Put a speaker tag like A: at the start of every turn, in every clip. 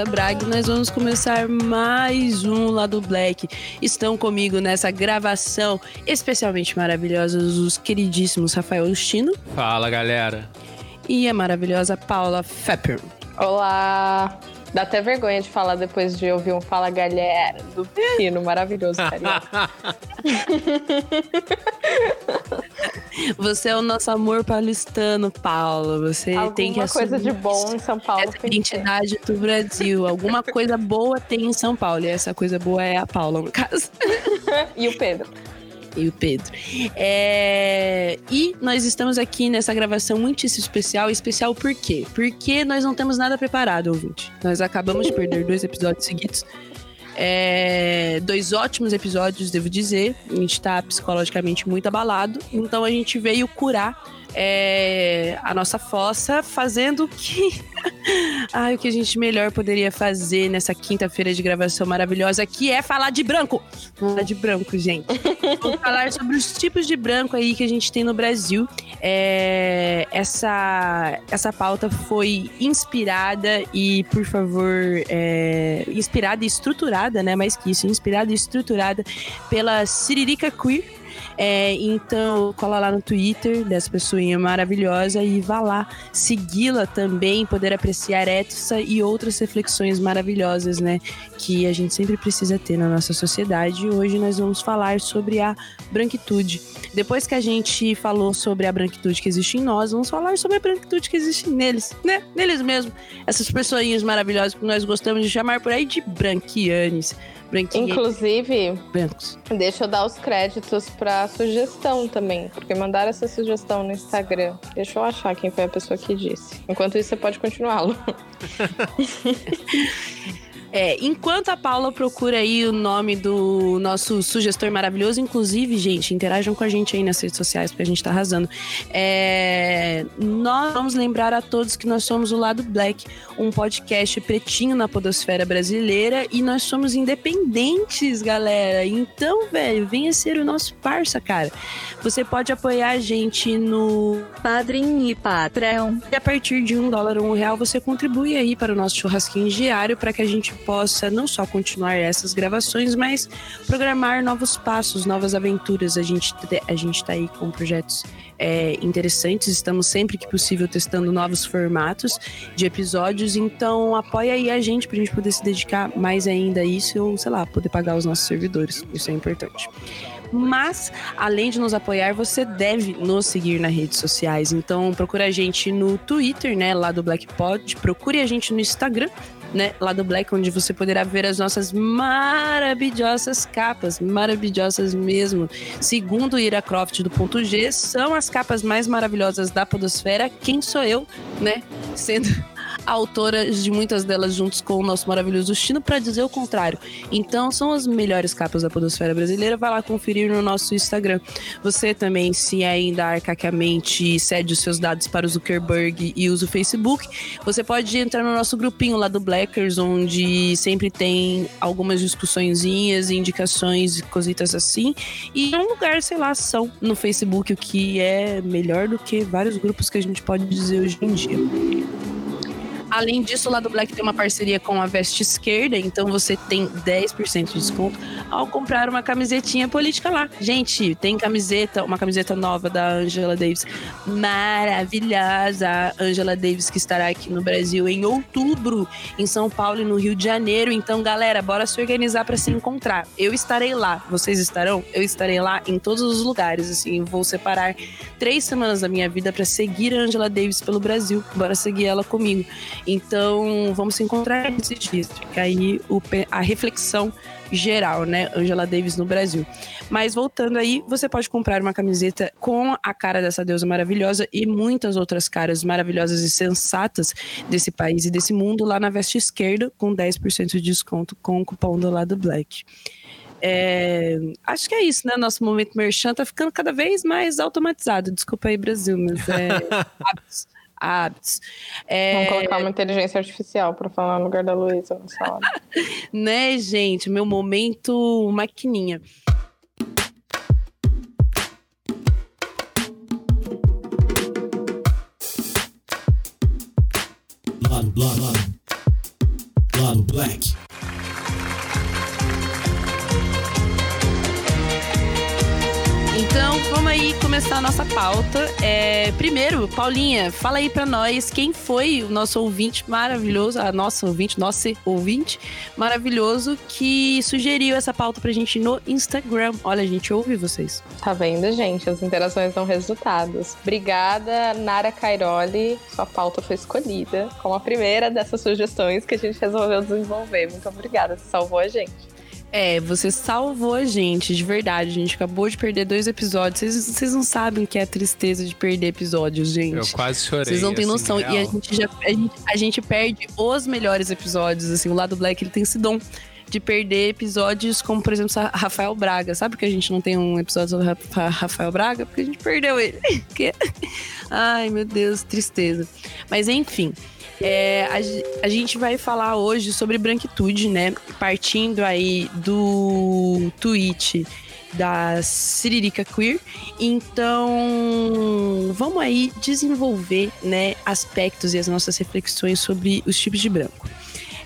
A: é Luísa Braga e nós vamos começar mais um Lado Black. Estão comigo nessa gravação especialmente maravilhosa os queridíssimos Rafael Justino.
B: Fala, galera.
A: E a maravilhosa Paula Fepper.
C: Olá! Dá até vergonha de falar depois de ouvir um Fala Galera do Pino maravilhoso, carioca.
A: Você é o nosso amor paulistano, Paulo. Você
C: Alguma
A: tem que
C: coisa
A: assumir
C: de bom em São Paulo.
A: essa identidade do Brasil. Alguma coisa boa tem em São Paulo. E essa coisa boa é a Paula, no caso.
C: e o Pedro.
A: E o Pedro. É, E nós estamos aqui nessa gravação muitíssimo especial. Especial por quê? Porque nós não temos nada preparado, ouvinte. Nós acabamos de perder dois episódios seguidos. É, Dois ótimos episódios, devo dizer. A gente tá psicologicamente muito abalado. Então a gente veio curar é, a nossa fossa fazendo o que. Ai, o que a gente melhor poderia fazer nessa quinta-feira de gravação maravilhosa, que é falar de branco. Falar de branco, gente. Vamos falar sobre os tipos de branco aí que a gente tem no Brasil. É, essa, essa pauta foi inspirada e, por favor, é, inspirada e estruturada, né? Mais que isso, inspirada e estruturada pela Siririca Queer. É, então, cola lá no Twitter dessa pessoinha maravilhosa e vá lá segui-la também, poder apreciar essa e outras reflexões maravilhosas, né? Que a gente sempre precisa ter na nossa sociedade. E hoje nós vamos falar sobre a branquitude. Depois que a gente falou sobre a branquitude que existe em nós, vamos falar sobre a branquitude que existe neles, né? Neles mesmo. Essas pessoinhas maravilhosas que nós gostamos de chamar por aí de branquianes.
C: Inclusive,
A: brancos.
C: deixa eu dar os créditos pra sugestão também. Porque mandaram essa sugestão no Instagram. Deixa eu achar quem foi a pessoa que disse. Enquanto isso, você pode continuar, Lu.
A: É, enquanto a Paula procura aí o nome do nosso sugestor maravilhoso, inclusive, gente, interajam com a gente aí nas redes sociais, porque a gente tá arrasando. É, nós vamos lembrar a todos que nós somos o Lado Black, um podcast pretinho na podosfera brasileira e nós somos independentes, galera. Então, velho, venha ser o nosso parça, cara. Você pode apoiar a gente no
D: Padrim e Patreon.
A: e a partir de um dólar ou um real você contribui aí para o nosso churrasquinho diário para que a gente possa não só continuar essas gravações, mas programar novos passos, novas aventuras. A gente, a gente tá aí com projetos é, interessantes, estamos sempre que possível testando novos formatos de episódios, então apoia aí a gente pra gente poder se dedicar mais ainda a isso ou, sei lá, poder pagar os nossos servidores. Isso é importante. Mas, além de nos apoiar, você deve nos seguir nas redes sociais. Então, procura a gente no Twitter, né, lá do Black Pod. Procure a gente no Instagram, né, lá do Black, onde você poderá ver as nossas maravilhosas capas, maravilhosas mesmo. Segundo Ira Croft do ponto G, são as capas mais maravilhosas da podosfera. Quem sou eu, né, sendo a autora de muitas delas juntos com o nosso maravilhoso destino para dizer o contrário. Então, são as melhores capas da podosfera brasileira. Vai lá conferir no nosso Instagram. Você também, se ainda arcaicamente cede os seus dados para o Zuckerberg e usa o Facebook, você pode entrar no nosso grupinho lá do Blackers, onde sempre tem algumas discussõezinhas, indicações e cositas assim. E é um lugar, sei lá, são no Facebook, o que é melhor do que vários grupos que a gente pode dizer hoje em dia. Além disso, lá do Black tem uma parceria com a Veste Esquerda, então você tem 10% de desconto ao comprar uma camisetinha política lá. Gente, tem camiseta, uma camiseta nova da Angela Davis, maravilhosa. A Angela Davis que estará aqui no Brasil em outubro, em São Paulo e no Rio de Janeiro. Então, galera, bora se organizar para se encontrar. Eu estarei lá, vocês estarão? Eu estarei lá em todos os lugares, assim, vou separar três semanas da minha vida para seguir a Angela Davis pelo Brasil. Bora seguir ela comigo. Então, vamos se encontrar nesses dias. Fica aí o a reflexão geral, né? Angela Davis no Brasil. Mas voltando aí, você pode comprar uma camiseta com a cara dessa deusa maravilhosa e muitas outras caras maravilhosas e sensatas desse país e desse mundo lá na veste esquerda, com 10% de desconto com o cupom do lado Black. É, acho que é isso, né? Nosso momento merchan tá ficando cada vez mais automatizado. Desculpa aí, Brasil, mas é hábitos. Hábitos. É,
C: Vamos colocar uma inteligência artificial pra falar no lugar da Luísa nessa hora.
A: né, gente? Meu momento maquininha.
E: Lado Black.
B: Black.
A: Então, vamos aí começar a nossa pauta. É, primeiro, Paulinha, fala aí pra nós quem foi o nosso ouvinte maravilhoso, a nossa ouvinte, nosso ouvinte maravilhoso que sugeriu essa pauta pra gente no Instagram. Olha, a gente ouve vocês.
C: Tá vendo, gente? As interações dão resultados. Obrigada, Nara Cairoli. Sua pauta foi escolhida como a primeira dessas sugestões que a gente resolveu desenvolver. Muito obrigada, você salvou a gente.
A: É, você salvou a gente, de verdade. A gente acabou de perder dois episódios. Vocês, vocês não sabem o que é a tristeza de perder episódios, gente.
E: Eu quase chorei.
A: Vocês não têm
E: assim,
A: noção.
E: real.
A: E a gente, já, a, gente, a gente perde os melhores episódios, assim. O lado Black, ele tem esse dom de perder episódios como, por exemplo, Rafael Braga. Sabe que a gente não tem um episódio sobre Ra- Rafael Braga? Porque a gente perdeu ele. Ai, meu Deus, tristeza. Mas enfim, é, a, a gente vai falar hoje sobre branquitude, né? Partindo aí do tweet da Siririca Queer. Então, vamos aí desenvolver, né, aspectos e as nossas reflexões sobre os tipos de branco.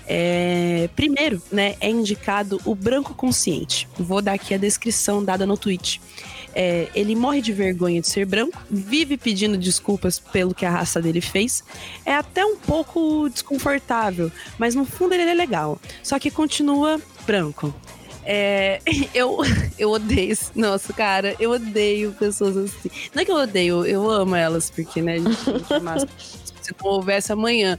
A: É, primeiro, né, é indicado o branco consciente. Vou dar aqui a descrição dada no tweet. É, ele morre de vergonha de ser branco, vive pedindo desculpas pelo que a raça dele fez. É até um pouco desconfortável, mas no fundo ele é legal. Só que continua branco. É, eu, eu odeio. esse- Nossa, cara, eu odeio pessoas assim. Não é que eu odeio, eu amo elas, porque, né, a gente, a gente massa. Se não houvesse amanhã.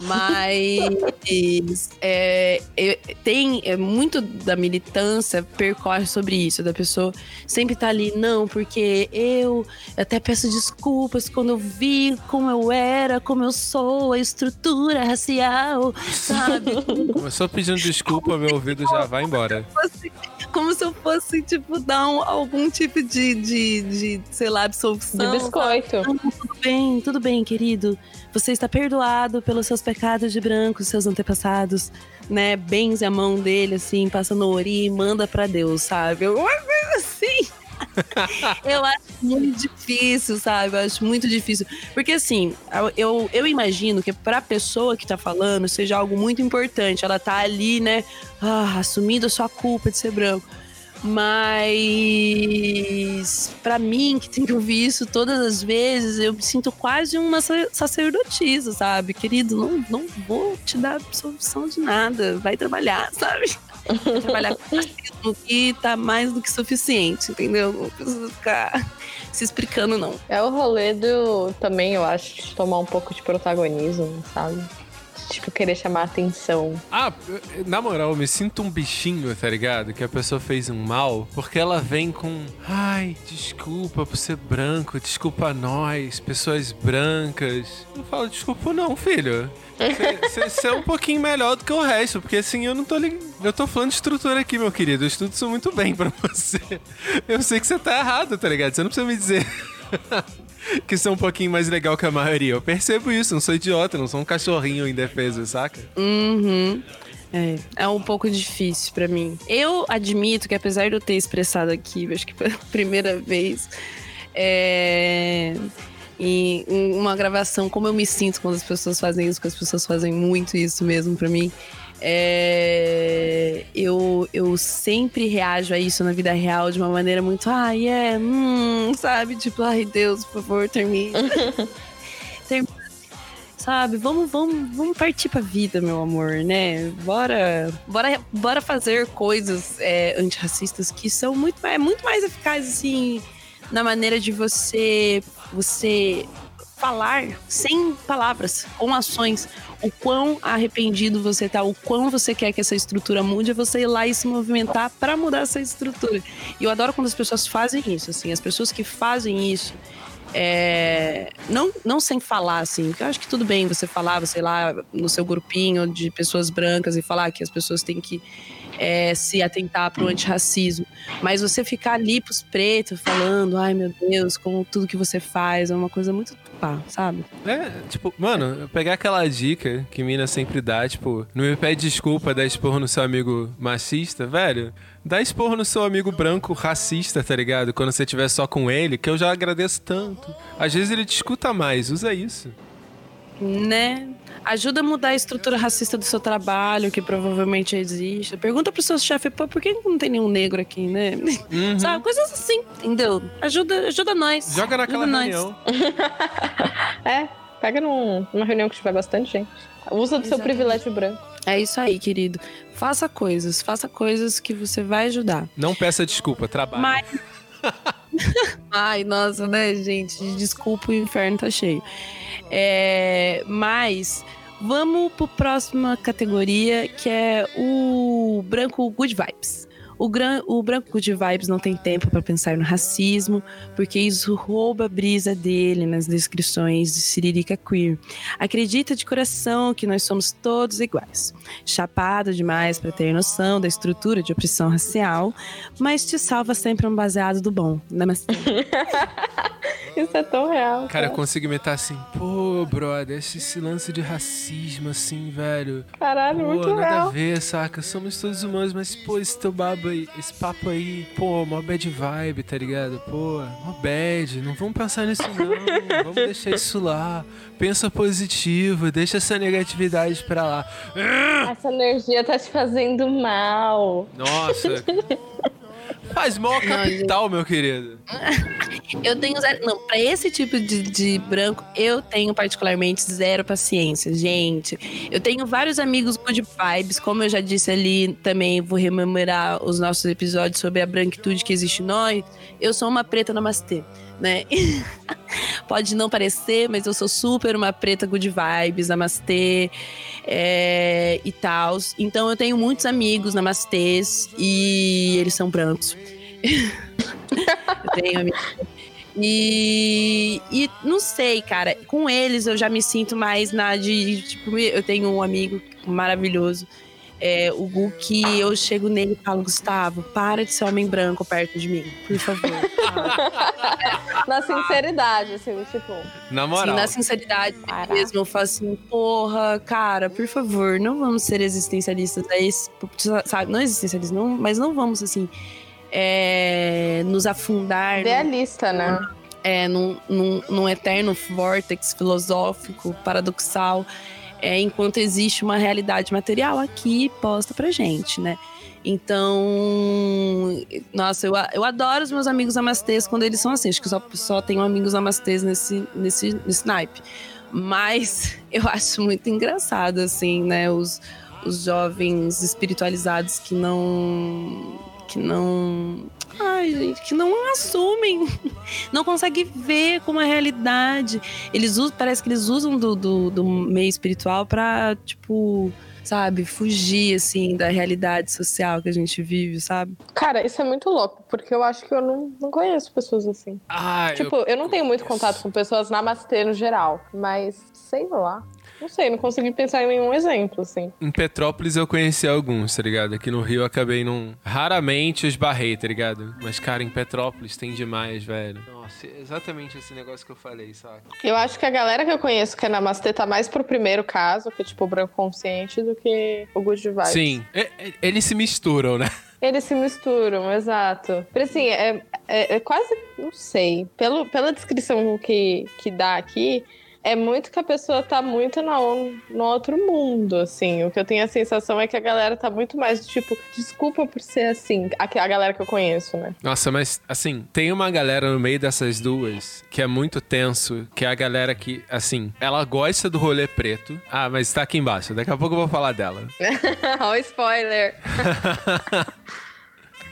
A: Mas é, é, tem é, muito da militância percorre sobre isso, da pessoa sempre tá ali, não, porque eu até peço desculpas quando eu vi como eu era, como eu sou, a estrutura racial, sabe?
E: Começou pedindo desculpa, meu ouvido já vai embora.
A: fosse- como se eu fosse, tipo, dar um- algum tipo de, de, de, sei lá, absolvição.
C: De biscoito.
A: Não, tudo bem, tudo bem, querido. Você está perdoado pelos seus pecados de branco, seus antepassados, né? Benze a mão dele, assim, passa no ori e manda pra Deus, sabe? Uma coisa assim. eu acho muito difícil, sabe? Eu acho muito difícil. Porque, assim, eu, eu imagino que pra pessoa que tá falando seja algo muito importante. Ela tá ali, né, ah, assumindo a sua culpa de ser branco. Mas pra mim, que que ouvir isso todas as vezes, eu me sinto quase uma sa- sacerdotisa, sabe? Querido, não, não vou te dar absolvição de nada. Vai trabalhar, sabe? Trabalhar com racismo e tá mais do que suficiente, entendeu? Não precisa ficar se explicando, não.
C: É o rolê do também, eu acho, de tomar um pouco de protagonismo, sabe? Tipo, querer chamar atenção.
E: Ah, na moral, eu me sinto um bichinho, tá ligado? Que a pessoa fez um mal, porque ela vem com. Ai, desculpa por ser branco, desculpa nós, pessoas brancas. Eu falo, desculpa não, filho. Você é um pouquinho melhor do que o resto, porque assim eu não tô ligando. Eu tô falando de estrutura aqui, meu querido. Eu estudo isso muito bem pra você. Eu sei que você tá errado, tá ligado? Você não precisa me dizer. que sou um pouquinho mais legal que a maioria. Eu percebo isso, não sou idiota, não sou um cachorrinho indefeso, saca?
A: Uhum. É, é um pouco difícil pra mim. Eu admito que apesar de eu ter expressado aqui, acho que pela primeira vez, é, em uma gravação, como eu me sinto quando as pessoas fazem isso, porque as pessoas fazem muito isso mesmo pra mim. É, eu, eu sempre reajo a isso na vida real de uma maneira muito, ai, é, hum, sabe? Tipo, ai, Deus, por favor, termine. termine sabe? Vamos, vamos, vamos partir pra vida, meu amor, né? Bora, bora, bora fazer coisas é, antirracistas que são muito, é muito mais eficazes, assim, na maneira de você, você falar sem palavras, com ações, o quão arrependido você tá, o quão você quer que essa estrutura mude, é você ir lá e se movimentar para mudar essa estrutura. E eu adoro quando as pessoas fazem isso, assim, as pessoas que fazem isso, é, não, não sem falar, assim, porque eu acho que tudo bem você falar, sei lá, no seu grupinho de pessoas brancas e falar que as pessoas têm que é, se atentar pro antirracismo. Mas você ficar ali pros pretos falando, ai meu Deus, como tudo que você faz, é uma coisa muito pá, sabe?
E: É, tipo, mano, pegar aquela dica que mina sempre dá, tipo, não me pede desculpa dar esporro no seu amigo machista, velho. Dá esporro no seu amigo branco racista, tá ligado? Quando você estiver só com ele, que eu já agradeço tanto. Às vezes ele te escuta mais, usa isso.
A: Né? Ajuda a mudar a estrutura racista do seu trabalho, que provavelmente existe. Pergunta pro seu chefe, pô, por que não tem nenhum negro aqui, né?
E: Uhum.
A: Sabe? Coisas assim, entendeu? Ajuda, ajuda nós.
E: Joga naquela
A: Ajuda nós.
E: reunião.
C: É, pega num- numa reunião que tiver bastante gente. Usa do seu
A: Exatamente.
C: privilégio branco.
A: É isso aí, querido. Faça coisas, faça coisas que você vai ajudar.
E: Não peça desculpa, trabalhe.
A: Mas. Ai, nossa, né, gente? Desculpa, o inferno tá cheio. É, mas vamos pro próxima categoria, que é o branco good vibes. O, gran, o branco good vibes não tem tempo para pensar no racismo, porque isso rouba a brisa dele nas descrições de Siririca Queer. Acredita de coração que nós somos todos iguais. Chapado demais para ter noção da estrutura de opressão racial, mas te salva sempre um baseado do bom. Namastê.
C: Isso é tão real.
E: Cara, eu consigo imitar assim, pô, brother, esse, esse lance de racismo, assim, velho.
C: Caralho,
E: Pô,
C: muito
E: nada a
C: real.
E: ver, saca? Somos todos humanos, mas, pô, esse teu babo aí, esse papo aí, pô, mó bad vibe, tá ligado? Pô, mó bad, não vamos pensar nisso não, vamos deixar isso lá. Pensa positivo, deixa essa negatividade pra lá.
C: Essa energia tá te fazendo mal.
E: Nossa. Faz mó capital, meu querido.
A: Eu tenho zero. Não, pra esse tipo de, de branco, eu tenho particularmente zero paciência, gente. Eu tenho vários amigos good vibes, como eu já disse ali, também vou rememorar os nossos episódios sobre a branquitude que existe em nós. Eu sou uma preta namastê, né? Pode não parecer, mas eu sou super uma preta good vibes, namastê é, e tal. Então eu tenho muitos amigos namastês e eles são brancos. eu tenho amigos. E, e não sei, cara. Com eles eu já me sinto mais na de. Tipo, eu tenho um amigo maravilhoso, é, o Gu, que eu chego nele e falo: Gustavo, para de ser homem branco perto de mim, por favor.
C: Na sinceridade, assim, tipo.
E: Na moral.
A: na sinceridade
C: Caraca.
A: mesmo, eu falo assim, porra, cara, por favor, não vamos ser existencialistas, aí, sabe? Não existencialistas, não, mas não vamos, assim, é, nos afundar
C: Idealista, né?
A: é, num, num, num eterno vórtex filosófico, paradoxal, é, enquanto existe uma realidade material aqui posta pra gente, né? Então, nossa, eu, eu adoro os meus amigos namastês quando eles são assim. Acho que só, só tenho amigos namastês nesse, nesse, nesse naipe. Mas eu acho muito engraçado, assim, né? Os, os jovens espiritualizados que não. que não. Ai, gente, que não assumem não consegue ver como a realidade. Eles usam, parece que eles usam do, do, do meio espiritual pra, tipo, sabe, fugir, assim, da realidade social que a gente vive, sabe?
C: Cara, isso é muito louco, porque eu acho que eu não, não conheço pessoas assim.
E: Ah, eu-
C: Tipo, eu não tenho muito contato com pessoas namastê no geral, mas sei lá. Não sei, não consegui pensar em nenhum exemplo, assim.
E: Em Petrópolis eu conheci alguns, tá ligado? Aqui no Rio eu acabei não. Raramente eu esbarrei, tá ligado? Mas, cara, em Petrópolis tem demais, velho. Nossa, é exatamente esse negócio que eu falei, saca?
C: Eu acho que a galera que eu conheço que é namastê tá mais pro primeiro caso, que é tipo o branco consciente, do que o good vibes.
E: Sim, eles se misturam, né?
C: Eles se misturam, exato. Mas assim, é, é, é quase, não sei, pelo, pela descrição que, que dá aqui, é muito que a pessoa tá muito na, no outro mundo, assim. O que eu tenho a sensação é que a galera tá muito mais tipo, desculpa por ser assim, a, a galera que eu conheço, né?
E: Nossa, mas assim, tem uma galera no meio dessas duas que é muito tenso, que é a galera que, assim, ela gosta do rolê preto. Ah, mas tá aqui embaixo, daqui a pouco eu vou falar dela.
C: Ó, o spoiler.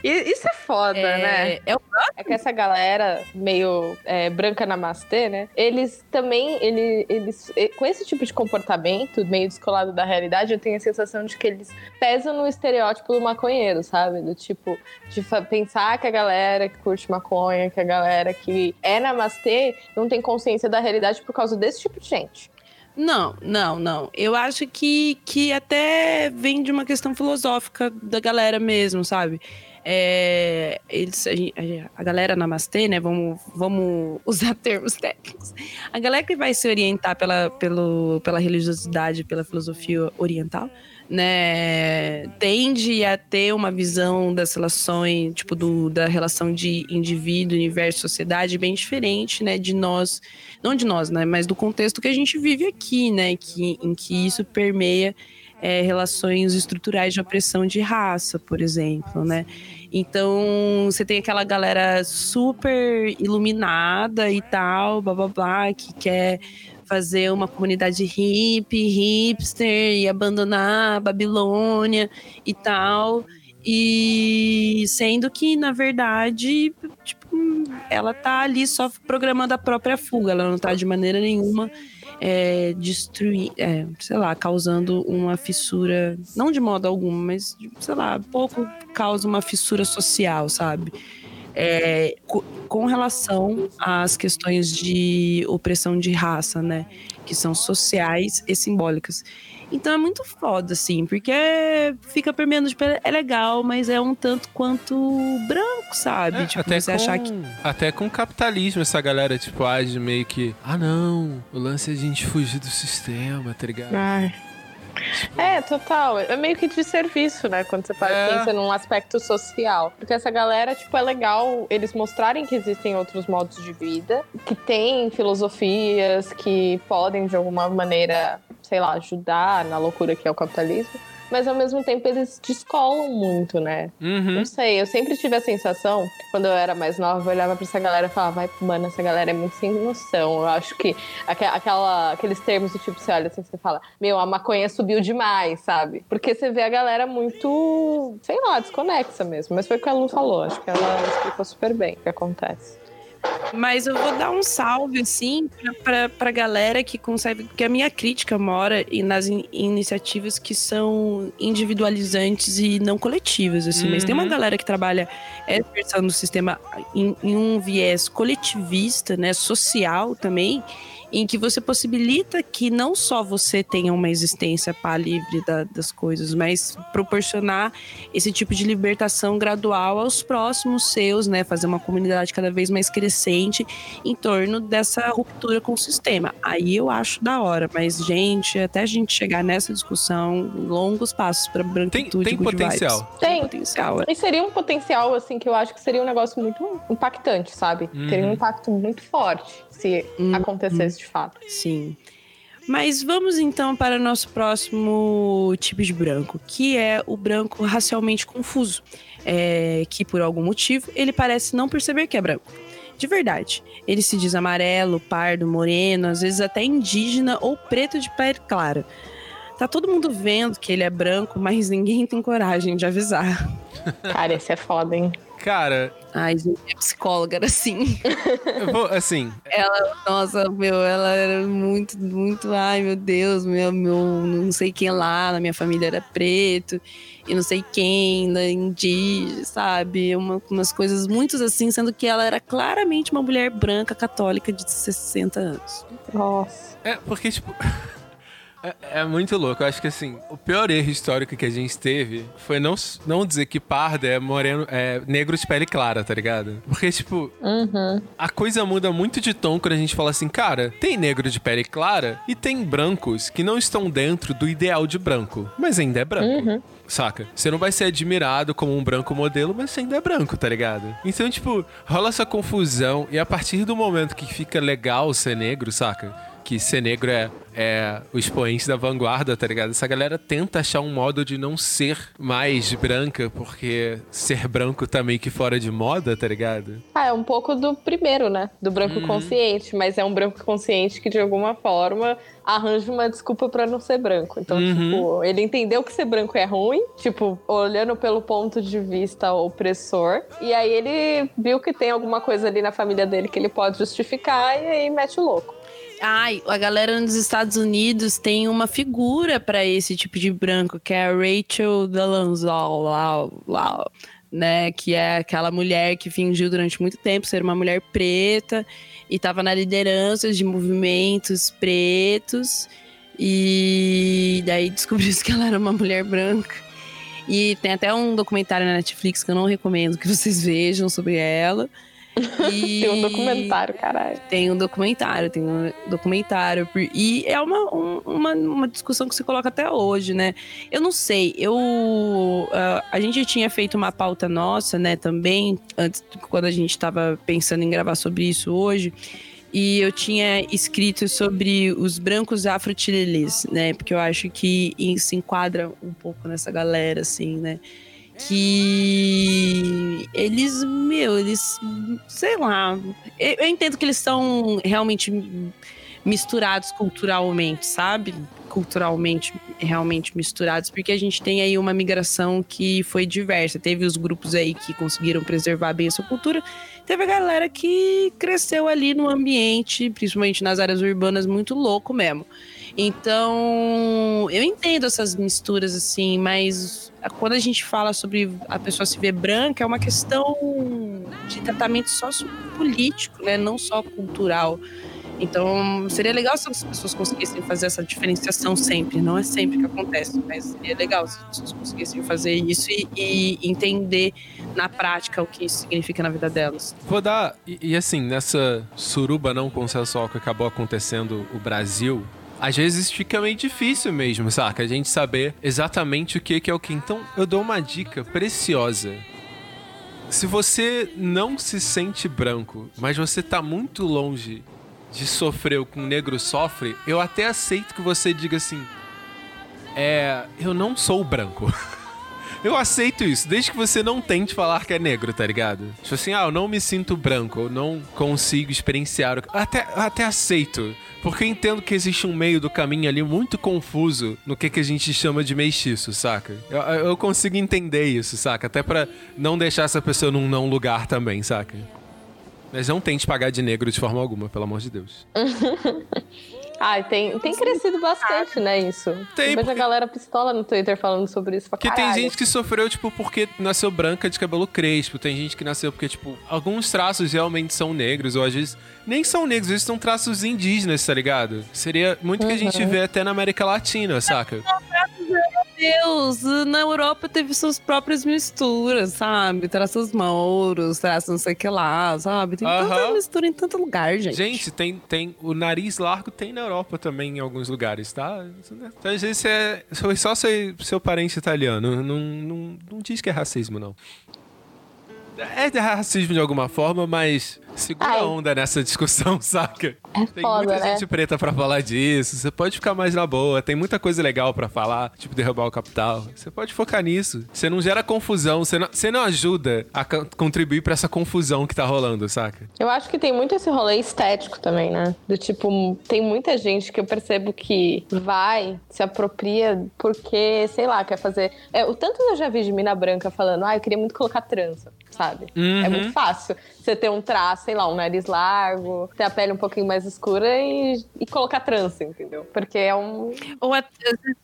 C: E Isso é foda, né?
A: É, é o
C: É que essa galera meio é, branca namastê, né? Eles também, ele, eles, e- com esse tipo de comportamento, meio descolado da realidade, eu tenho a sensação de que eles pesam no estereótipo do maconheiro, sabe? Do tipo, de pensar que a galera que curte maconha, que a galera que é namastê, não tem consciência da realidade por causa desse tipo de gente.
A: Não, não, não. Eu acho que, que até vem de uma questão filosófica da galera mesmo, sabe? É, eles, a, a galera namastê, né? Vamos, vamos usar termos técnicos. A galera que vai se orientar pela, pelo, pela religiosidade, pela filosofia oriental, né, tende a ter uma visão das relações, tipo, do, da relação de indivíduo, universo, sociedade bem diferente, né, de nós, não de nós, né, mas do contexto que a gente vive aqui, né, que, em que isso permeia é, relações estruturais de opressão de raça, por exemplo, né. Então, você tem aquela galera super iluminada e tal, blá blá blá, que quer fazer uma comunidade hippie, hipster e abandonar a Babilônia e tal. E sendo que, na verdade, tipo, ela tá ali só programando a própria fuga, ela não tá de maneira nenhuma é, destruir, é, sei lá, causando uma fissura, não de modo algum, mas, sei lá, pouco causa uma fissura social, sabe? é, com relação às questões de opressão de raça, né? Que são sociais e simbólicas. Então é muito foda, assim, porque fica permeando, tipo, é legal, mas é um tanto quanto branco, sabe?
E: É,
A: tipo,
E: até
A: você
E: com,
A: achar que.
E: Até com capitalismo, essa galera, tipo, age meio que. Ah, não, o lance é a gente fugir do sistema, tá ligado?
C: Ai. É, total. É meio que de serviço, né? Quando você é. pensa num aspecto social. Porque essa galera, tipo, é legal eles mostrarem que existem outros modos de vida, que tem filosofias que podem, de alguma maneira, sei lá, ajudar na loucura que é o capitalismo mas ao mesmo tempo eles descolam muito, né?
E: Uhum.
C: Não sei, eu sempre tive a sensação, quando eu era mais nova, eu olhava pra essa galera e falava, vai, mano, essa galera é muito sem noção. Eu acho que aquela, aqueles termos do tipo, você olha assim, você fala, meu, a maconha subiu demais, sabe? Porque você vê a galera muito, sei lá, desconexa mesmo. Mas foi o que a Lu falou, acho que ela explicou super bem o que acontece.
A: Mas eu vou dar um salve, assim, pra, pra galera que consegue. Porque a minha crítica mora nas in, iniciativas que são individualizantes e não coletivas, assim. Uhum. Mas tem uma uhum. galera que trabalha essa versão do sistema em, em um viés coletivista, né, social também em que você possibilita que não só você tenha uma existência pá livre da, das coisas, mas proporcionar esse tipo de libertação gradual aos próximos seus, né? Fazer uma comunidade cada vez mais crescente em torno dessa ruptura com o sistema. Aí eu acho da hora, mas, gente, até a gente chegar nessa discussão, longos passos para branquitude
E: tem, tem potencial.
C: Tem. tem potencial. É. E seria um potencial, assim, que eu acho que seria um negócio muito impactante, sabe? Uhum. Teria um impacto muito forte se uhum. acontecesse de fato.
A: Sim. Mas vamos então para o nosso próximo tipo de branco, que é o branco racialmente confuso, é, que por algum motivo ele parece não perceber que é branco. De verdade, ele se diz amarelo, pardo, moreno, às vezes até indígena ou preto de pele clara. Tá todo mundo vendo que ele é branco, mas ninguém tem coragem de avisar.
C: Cara, esse é foda, hein?
E: Cara.
A: Ai, gente, a psicóloga era assim.
E: Eu vou, assim.
A: Ela, nossa, meu, ela era muito, muito. Ai, meu Deus, meu, meu, não sei quem lá, na minha família era preto, e não sei quem, da indígena, sabe? Uma, umas coisas muito assim, sendo que ela era claramente uma mulher branca católica de 60 anos.
C: Nossa.
E: É, porque, tipo. É, é, muito louco. Eu acho que assim, o pior erro histórico que a gente teve foi não, não dizer que parda é moreno, é negro de pele clara, tá ligado? Porque, tipo,
C: uhum.
E: a coisa muda muito de tom quando a gente fala assim, cara, tem negro de pele clara e tem brancos que não estão dentro do ideal de branco, mas ainda é branco.
C: Uhum.
E: Saca? Você não vai ser admirado como um branco modelo, mas você ainda é branco, tá ligado? Então, tipo, rola essa confusão e a partir do momento que fica legal ser negro, saca? Que ser negro é, é o expoente da vanguarda, tá ligado? Essa galera tenta achar um modo de não ser mais branca, porque ser branco tá meio que fora de moda, tá ligado?
C: Ah, é um pouco do primeiro, né? Do branco uhum. consciente, mas é um branco consciente que de alguma forma arranja uma desculpa para não ser branco. Então, uhum. tipo, ele entendeu que ser branco é ruim, tipo, olhando pelo ponto de vista opressor, e aí ele viu que tem alguma coisa ali na família dele que ele pode justificar e aí mete o louco.
A: Ai, a galera nos Estados Unidos tem uma figura para esse tipo de branco, que é a Rachel Dolezal, né? Que é aquela mulher que fingiu durante muito tempo ser uma mulher preta e estava na liderança de movimentos pretos. E daí descobriu que ela era uma mulher branca. E tem até um documentário na Netflix que eu não recomendo que vocês vejam sobre ela. E...
C: Tem um documentário, caralho.
A: Tem um documentário, tem um documentário. E é uma, um, uma, uma discussão que se coloca até hoje, né? Eu não sei, eu. Uh, a gente tinha feito uma pauta nossa, né, também, antes, quando a gente tava pensando em gravar sobre isso hoje. E eu tinha escrito sobre os brancos afro-chilelis, né? Porque eu acho que se enquadra um pouco nessa galera, assim, né? Que eles, meu, eles, sei lá, eu, eu entendo que eles são realmente misturados culturalmente, sabe? Culturalmente, realmente misturados, porque a gente tem aí uma migração que foi diversa. Teve os grupos aí que conseguiram preservar bem a sua cultura, teve a galera que cresceu ali no ambiente, principalmente nas áreas urbanas, muito louco mesmo. Então, eu entendo essas misturas assim, mas quando a gente fala sobre a pessoa se ver branca, é uma questão de tratamento sociopolítico, né? Não só cultural. Então, seria legal se as pessoas conseguissem fazer essa diferenciação sempre. Não é sempre que acontece, mas seria legal se as pessoas conseguissem fazer isso e, e entender na prática o que isso significa na vida delas.
E: Vou dar. E, e assim, nessa suruba não consensual que acabou acontecendo o Brasil, às vezes fica meio difícil mesmo, saca? A gente saber exatamente o que, é o que. Então, eu dou uma dica preciosa. Se você não se sente branco, mas você tá muito longe de sofrer o que um negro sofre, eu até aceito que você diga assim: É, eu não sou branco. Eu aceito isso, desde que você não tente falar que é negro, tá ligado? Tipo assim, ah, eu não me sinto branco, eu não consigo experienciar. O... Até, até aceito. Porque eu entendo que existe um meio do caminho ali muito confuso no que, que a gente chama de mestiço, saca? Eu, eu consigo entender isso, saca? Até para não deixar essa pessoa num não lugar também, saca? Mas não tente pagar de negro de forma alguma, pelo amor de Deus.
C: Ah, tem, tem crescido bastante, né, isso. Tem. Vejo a galera pistola no Twitter falando sobre isso pra
E: Que tem gente que sofreu, tipo, porque nasceu branca de cabelo crespo. Tem gente que nasceu porque, tipo, alguns traços realmente são negros, ou às vezes nem são negros, às vezes são traços indígenas, tá ligado? Seria muito uhum. que a gente uhum. vê até na América Latina, saca?
A: Deus, na Europa teve suas próprias misturas, sabe? Traços mouros, traços não sei o que lá, sabe? Tem uhum. tanta mistura em tanto lugar, gente.
E: Gente, tem, tem o nariz largo tem na Europa também em alguns lugares, tá? Então, às vezes é só seu, seu parente italiano, não, não, não diz que é racismo, não. É racismo de alguma forma, mas Segura Ai. onda nessa discussão, saca?
C: É
E: tem
C: foda,
E: muita
C: né?
E: gente preta para falar disso. Você pode ficar mais na boa. Tem muita coisa legal para falar, tipo derrubar o capital. Você pode focar nisso. Você não gera confusão, você não, você não ajuda a contribuir para essa confusão que tá rolando, saca?
C: Eu acho que tem muito esse rolê estético também, né? Do tipo, tem muita gente que eu percebo que vai, se apropria porque, sei lá, quer fazer. É, o tanto eu já vi de mina branca falando, ah, eu queria muito colocar trança, sabe?
E: Uhum.
C: É muito fácil você ter um traço, sei lá, um nariz largo, ter a pele um pouquinho mais escura e, e colocar trança, entendeu? Porque é um.
A: Ou é,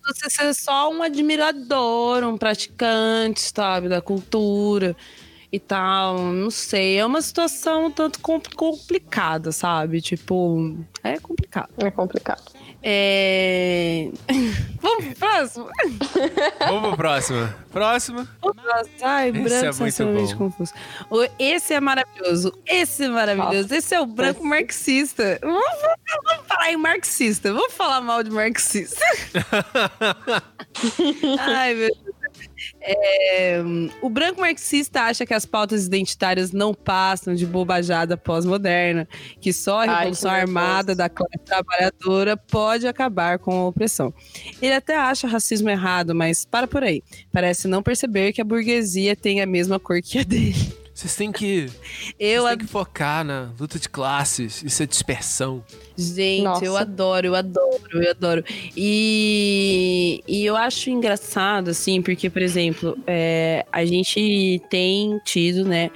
A: você ser só um admirador, um praticante, sabe, da cultura e tal. Não sei. É uma situação um tanto complicada, sabe? Tipo, é complicado.
C: É complicado.
A: É... Vamos pro próximo?
E: Vamos pro próximo. Próximo.
A: Ai, Esse branco é muito bom. confuso. Esse é maravilhoso. Esse é maravilhoso. Nossa. Esse é o branco Esse... marxista. Vamos, vamos, falar em marxista. Vamos falar mal de marxista. Ai, meu Deus. É, o branco marxista acha que as pautas identitárias não passam de bobajada pós-moderna, que só a Revolução Ai, Armada da classe trabalhadora pode acabar com a opressão. Ele até acha racismo errado, mas para por aí. Parece não perceber que a burguesia tem a mesma cor que a dele.
E: Vocês têm que. Eu vocês têm que focar na luta de classes. Isso é dispersão.
A: Gente, Nossa. eu adoro, eu adoro, eu adoro. E, e eu acho engraçado, assim, porque, por exemplo, é, a gente tem tido, né,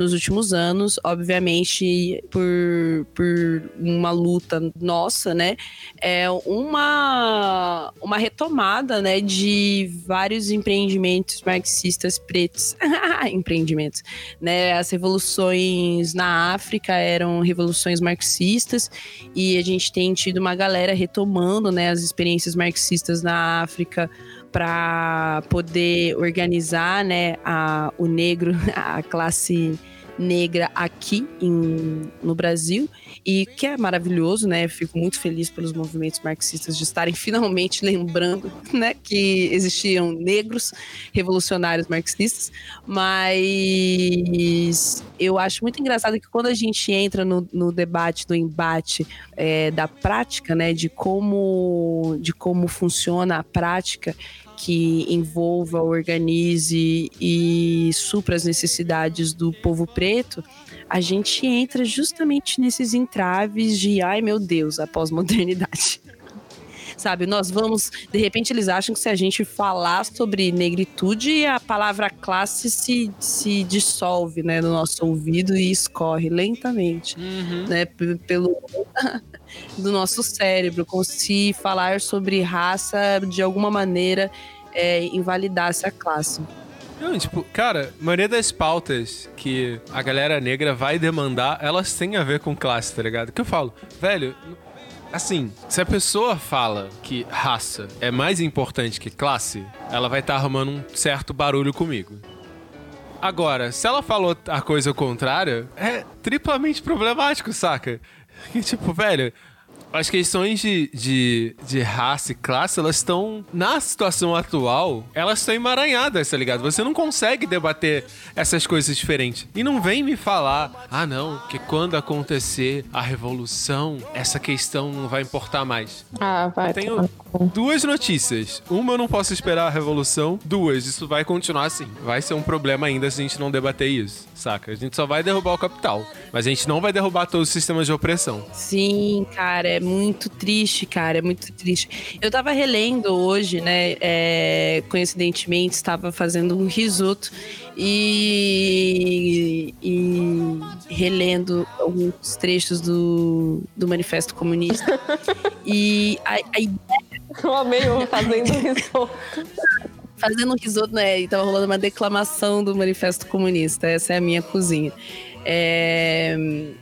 A: nos últimos anos, obviamente por, por uma luta nossa, né? É uma, uma retomada, né, de vários empreendimentos marxistas pretos, empreendimentos, né? As revoluções na África eram revoluções marxistas e a gente tem tido uma galera retomando, né, as experiências marxistas na África para poder organizar, né, a, o negro, a classe negra aqui em, no Brasil e que é maravilhoso, né? Fico muito feliz pelos movimentos marxistas de estarem finalmente lembrando, né, que existiam negros revolucionários marxistas, mas eu acho muito engraçado que quando a gente entra no, no debate, no embate é, da prática, né, de como, de como funciona a prática que envolva, organize e supra as necessidades do povo preto, a gente entra justamente nesses entraves de, ai meu Deus, a pós-modernidade. Sabe, nós vamos. De repente, eles acham que se a gente falar sobre negritude, a palavra classe se, se dissolve né, no nosso ouvido e escorre lentamente
E: Uhum.
A: né, pelo do nosso cérebro, como se falar sobre raça de alguma maneira é, invalidasse a classe.
E: Não, tipo, cara, a maioria das pautas que a galera negra vai demandar, elas têm a ver com classe, tá ligado? Que eu falo, velho, assim, se a pessoa fala que raça é mais importante que classe, ela vai estar arrumando um certo barulho comigo. Agora, se ela falou a coisa contrária, é triplamente problemático, saca? Que, tipo, velho, as questões de, de, de raça e classe, elas estão, na situação atual, elas estão emaranhadas, tá ligado? Você não consegue debater essas coisas diferentes. E não vem me falar, ah não, que quando acontecer a revolução, essa questão não vai importar mais.
C: Ah, vai.
E: Eu tenho. Duas notícias. Uma, eu não posso esperar a revolução. Duas, isso vai continuar assim. Vai ser um problema ainda se a gente não debater isso, saca? A gente só vai derrubar o capital. Mas a gente não vai derrubar todos os sistemas de opressão.
A: Sim, cara, é muito triste, cara, é muito triste. Eu tava relendo hoje, né? é, coincidentemente, estava fazendo um risoto e, e relendo alguns trechos do, do Manifesto Comunista. e a, a ideia
C: Eu amei eu fazendo isso.
A: fazendo risoto, né? E tava rolando uma declamação do Manifesto Comunista. Essa é a minha cozinha. É,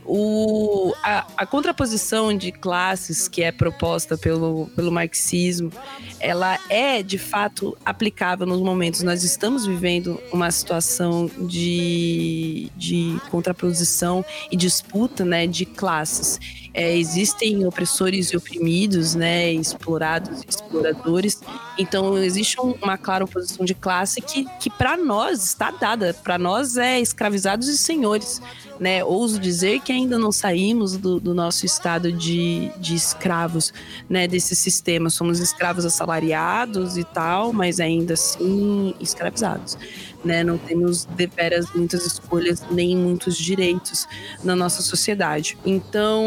A: o, a, a contraposição de classes que é proposta pelo, pelo marxismo, ela é de fato aplicável nos momentos. Nós estamos vivendo uma situação de, de contraposição e disputa né, de classes. É, existem opressores e oprimidos, né, explorados e exploradores. Então existe um- uma clara oposição de classe que, que para nós está dada. Para nós é escravizados e senhores. Né? Ouso dizer que ainda não saímos do, do nosso estado de, de escravos né, desse sistema. Somos escravos assalariados e tal, mas ainda assim escravizados. Né? Não temos deveras muitas escolhas nem muitos direitos na nossa sociedade. Então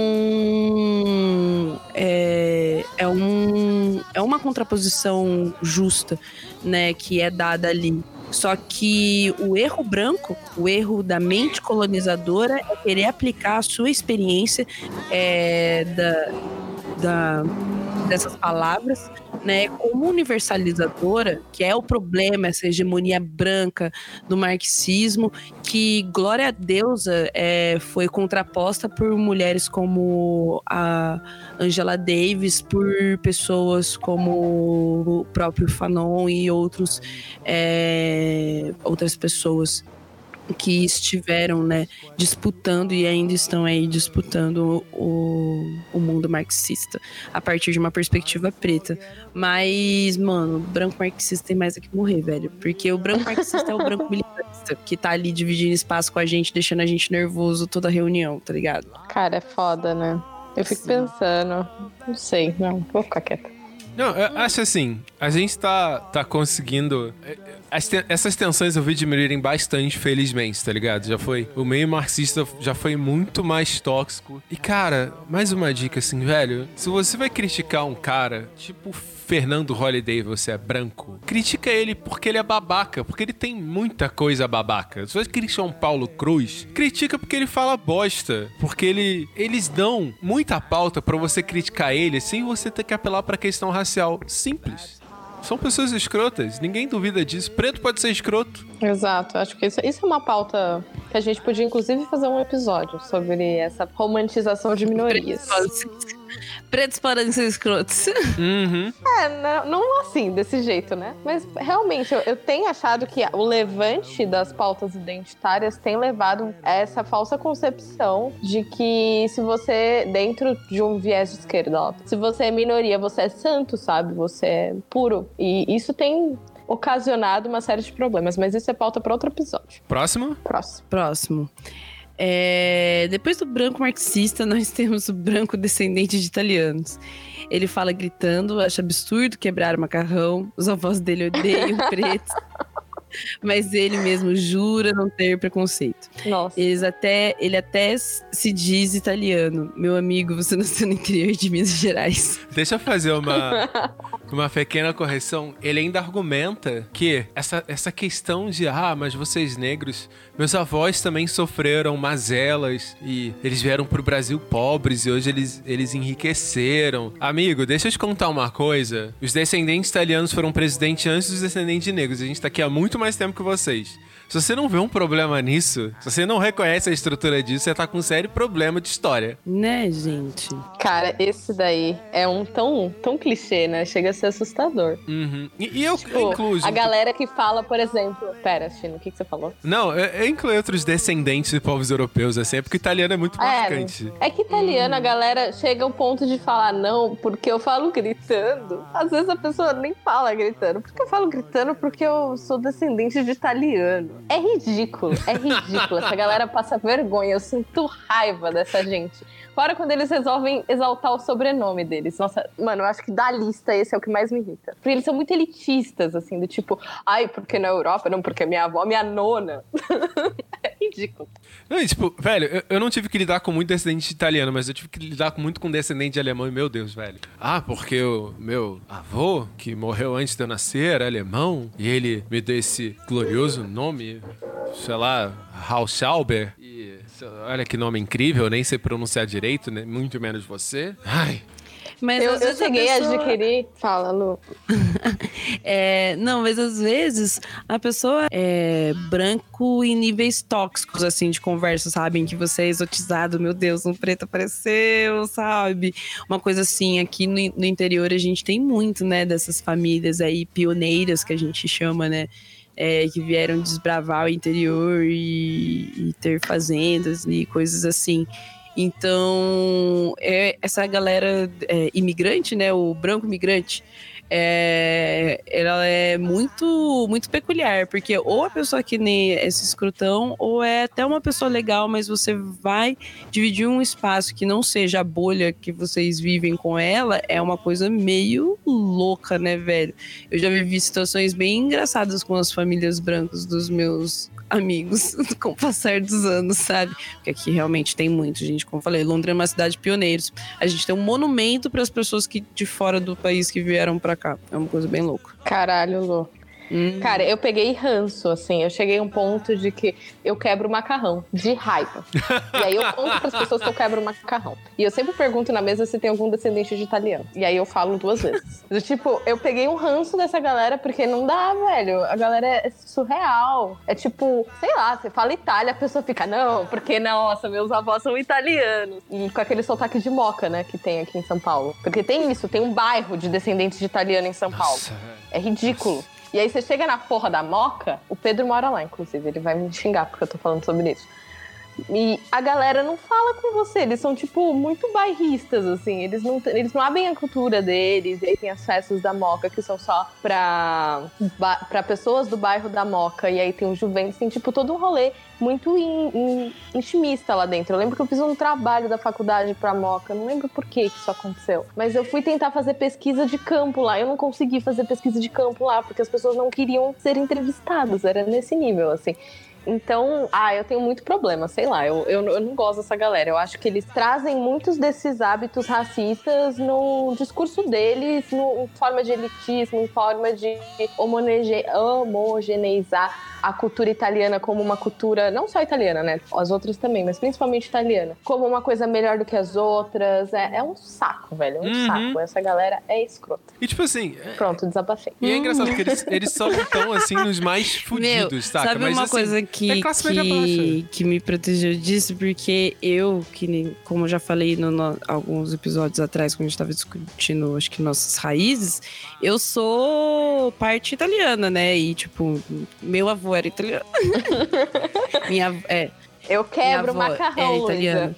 A: é, é, um, é uma contraposição justa, né, que é dada ali. Só que o erro branco, o erro da mente colonizadora é querer aplicar a sua experiência é, da, da, dessas palavras né, como universalizadora, que é o problema, essa hegemonia branca do marxismo, que, glória a Deus, é, foi contraposta por mulheres como a Angela Davis, por pessoas como o próprio Fanon e outros, é, outras pessoas que estiveram, né, disputando e ainda estão aí disputando o, o mundo marxista a partir de uma perspectiva preta. Mas, mano, o branco marxista tem mais a que morrer, velho. Porque o branco marxista é o branco militarista que tá ali dividindo espaço com a gente, deixando a gente nervoso toda reunião, tá ligado?
C: Cara, é foda, né? Eu fico
A: Sim.
C: pensando. Não sei, não, vou ficar quieta.
E: Não, eu acho assim, a gente tá, tá conseguindo. Essas tensões eu vi diminuírem bastante, felizmente, tá ligado? Já foi. O meio marxista já foi muito mais tóxico. E, cara, mais uma dica assim, velho. Se você vai criticar um cara, tipo Fernando Holliday, você é branco, critica ele porque ele é babaca, porque ele tem muita coisa babaca. Se você critica um Paulo Cruz, critica porque ele fala bosta, porque ele, eles dão muita pauta pra você criticar ele sem você ter que apelar pra questão racial. Simples. São pessoas escrotas, ninguém duvida disso. Preto pode ser escroto.
C: Exato, acho que isso, isso é uma pauta que a gente podia, inclusive, fazer um episódio sobre essa romantização de minorias.
A: Pretos podem ser escrotos.
E: Uhum.
C: É, não, não assim, desse jeito, né? Mas realmente, eu, eu tenho achado que o levante das pautas identitárias tem levado a essa falsa concepção de que se você, dentro de um viés de esquerda, ó, se você é minoria, você é santo, sabe? Você é puro. E isso tem ocasionado uma série de problemas, mas isso é pauta para outro episódio.
E: Próximo?
C: Próximo.
A: Próximo. É, depois do branco marxista, nós temos o branco descendente de italianos. Ele fala gritando, acha absurdo quebrar o macarrão, os avós dele odeiam pretos. Mas ele mesmo jura não ter preconceito.
C: Nossa.
A: Eles até, ele até se diz italiano. Meu amigo, você nasceu no interior de Minas Gerais.
E: Deixa eu fazer uma, uma pequena correção. Ele ainda argumenta que essa, essa questão de, ah, mas vocês negros, meus avós também sofreram mazelas e eles vieram pro Brasil pobres e hoje eles, eles enriqueceram. Amigo, deixa eu te contar uma coisa. Os descendentes italianos foram presidentes antes dos descendentes de negros. A gente tá aqui há muito mais tempo que vocês. Se você não vê um problema nisso, se você não reconhece a estrutura disso, você tá com um sério problema de história.
A: Né, gente?
C: Cara, esse daí é um tão, tão clichê, né? Chega a ser assustador.
E: Uhum. E, e eu
C: Tipo,
E: incluso.
C: a galera que fala, por exemplo. Pera, Chino, o que, que você falou?
E: Não, eu, eu incluo outros descendentes de povos europeus, assim, é porque o italiano é muito marcante.
C: É que italiano, a galera chega ao ponto de falar não, porque eu falo gritando. Às vezes a pessoa nem fala gritando. Por que eu falo gritando? Porque eu sou descendente de italiano. É ridículo, é ridículo. Essa galera passa vergonha. Eu sinto raiva dessa gente. Fora quando eles resolvem exaltar o sobrenome deles. Nossa, mano, eu acho que da lista esse é o que mais me irrita. Porque eles são muito elitistas, assim, do tipo, ai, porque na Europa? Não, porque minha avó, minha nona. ridículo.
E: Não, tipo, velho, eu, eu não tive que lidar com muito descendente de italiano, mas eu tive que lidar muito com descendente de alemão e, meu Deus, velho. Ah, porque o meu avô, que morreu antes de eu nascer, era alemão, e ele me deu esse glorioso nome, sei lá, Hauschauber. E olha que nome incrível, nem sei pronunciar direito, né? Muito menos você. Ai.
A: Mas
C: Eu, eu
A: a
C: cheguei a
A: pessoa-
C: adquirir. Fala, Lu.
A: É, não, mas às vezes a pessoa é branco em níveis tóxicos, assim, de conversa, sabe? Em que você é exotizado, meu Deus, um preto apareceu, sabe? Uma coisa assim, aqui no, no interior a gente tem muito, né, dessas famílias aí pioneiras que a gente chama, né? é, que vieram desbravar o interior e, e ter fazendas e coisas assim. Então, é, essa galera é, imigrante, né, o branco imigrante, é, ela é muito muito peculiar, porque ou a pessoa que nem esse escrutão, ou é até uma pessoa legal, mas você vai dividir um espaço que não seja a bolha que vocês vivem com ela, é uma coisa meio louca, né, velho? Eu já vivi situações bem engraçadas com as famílias brancas dos meus amigos com o passar dos anos, sabe? Porque aqui realmente tem muito, gente. Como eu falei, Londres é uma cidade de pioneiros. A gente tem um monumento para as pessoas que de fora do país que vieram para cá. É uma coisa bem louca.
C: Caralho, Lu.
A: Hum.
C: Cara, eu peguei ranço, assim. Eu cheguei a um ponto de que eu quebro o macarrão, de raiva. e aí eu conto pras pessoas que eu quebro o macarrão. E eu sempre pergunto na mesa se tem algum descendente de italiano. E aí eu falo duas vezes. Do tipo, eu peguei um ranço dessa galera porque não dá, velho. A galera é surreal. É tipo, sei lá, você fala Itália, a pessoa fica, não, porque, nossa, meus avós são italianos. E com aquele sotaque de moca, né, que tem aqui em São Paulo. Porque tem isso, tem um bairro de descendentes de italiano em São Paulo.
E: Nossa, velho.
C: É ridículo. E aí você chega na porra da Moca, o Pedro mora lá, inclusive, ele vai me xingar porque eu tô falando sobre isso. E a galera não fala com você, eles são, tipo, muito bairristas, assim. Eles não, eles não abrem a cultura deles. E aí tem as festas da Moca que são só pra, pra pessoas do bairro da Moca. E aí tem o Juventus, tem, tipo, todo um rolê muito in- in- intimista lá dentro. Eu lembro que eu fiz um trabalho da faculdade pra Moca, não lembro por que isso aconteceu. Mas eu fui tentar fazer pesquisa de campo lá. Eu não consegui fazer pesquisa de campo lá, porque as pessoas não queriam ser entrevistadas. Era nesse nível, assim. Então, ah, eu tenho muito problema, sei lá, eu, eu, eu não gosto dessa galera. Eu acho que eles trazem muitos desses hábitos racistas no discurso deles, no, em forma de elitismo, em forma de homogeneizar a cultura italiana como uma cultura, não só italiana, né? As outras também, mas principalmente italiana, como uma coisa melhor do que as outras. É, é um saco, velho. É um
E: Uhum.
C: saco. Essa galera é escrota.
E: E tipo assim, é-
C: Pronto, desabafei.
E: e é engraçado porque eles, eles só estão assim nos mais fudidos, saca?
A: sabe
E: Mas,
A: uma
E: assim,
A: coisa que,
E: é
A: que, que me protegeu disso? Porque eu, que nem, como eu já falei no, no- alguns episódios atrás, quando a gente tava discutindo, acho que nossas raízes, eu sou parte italiana, né? E, tipo, meu avô era italiano. Minha, é,
C: Eu quebro
A: minha avó
C: macarrão,
A: é italiana.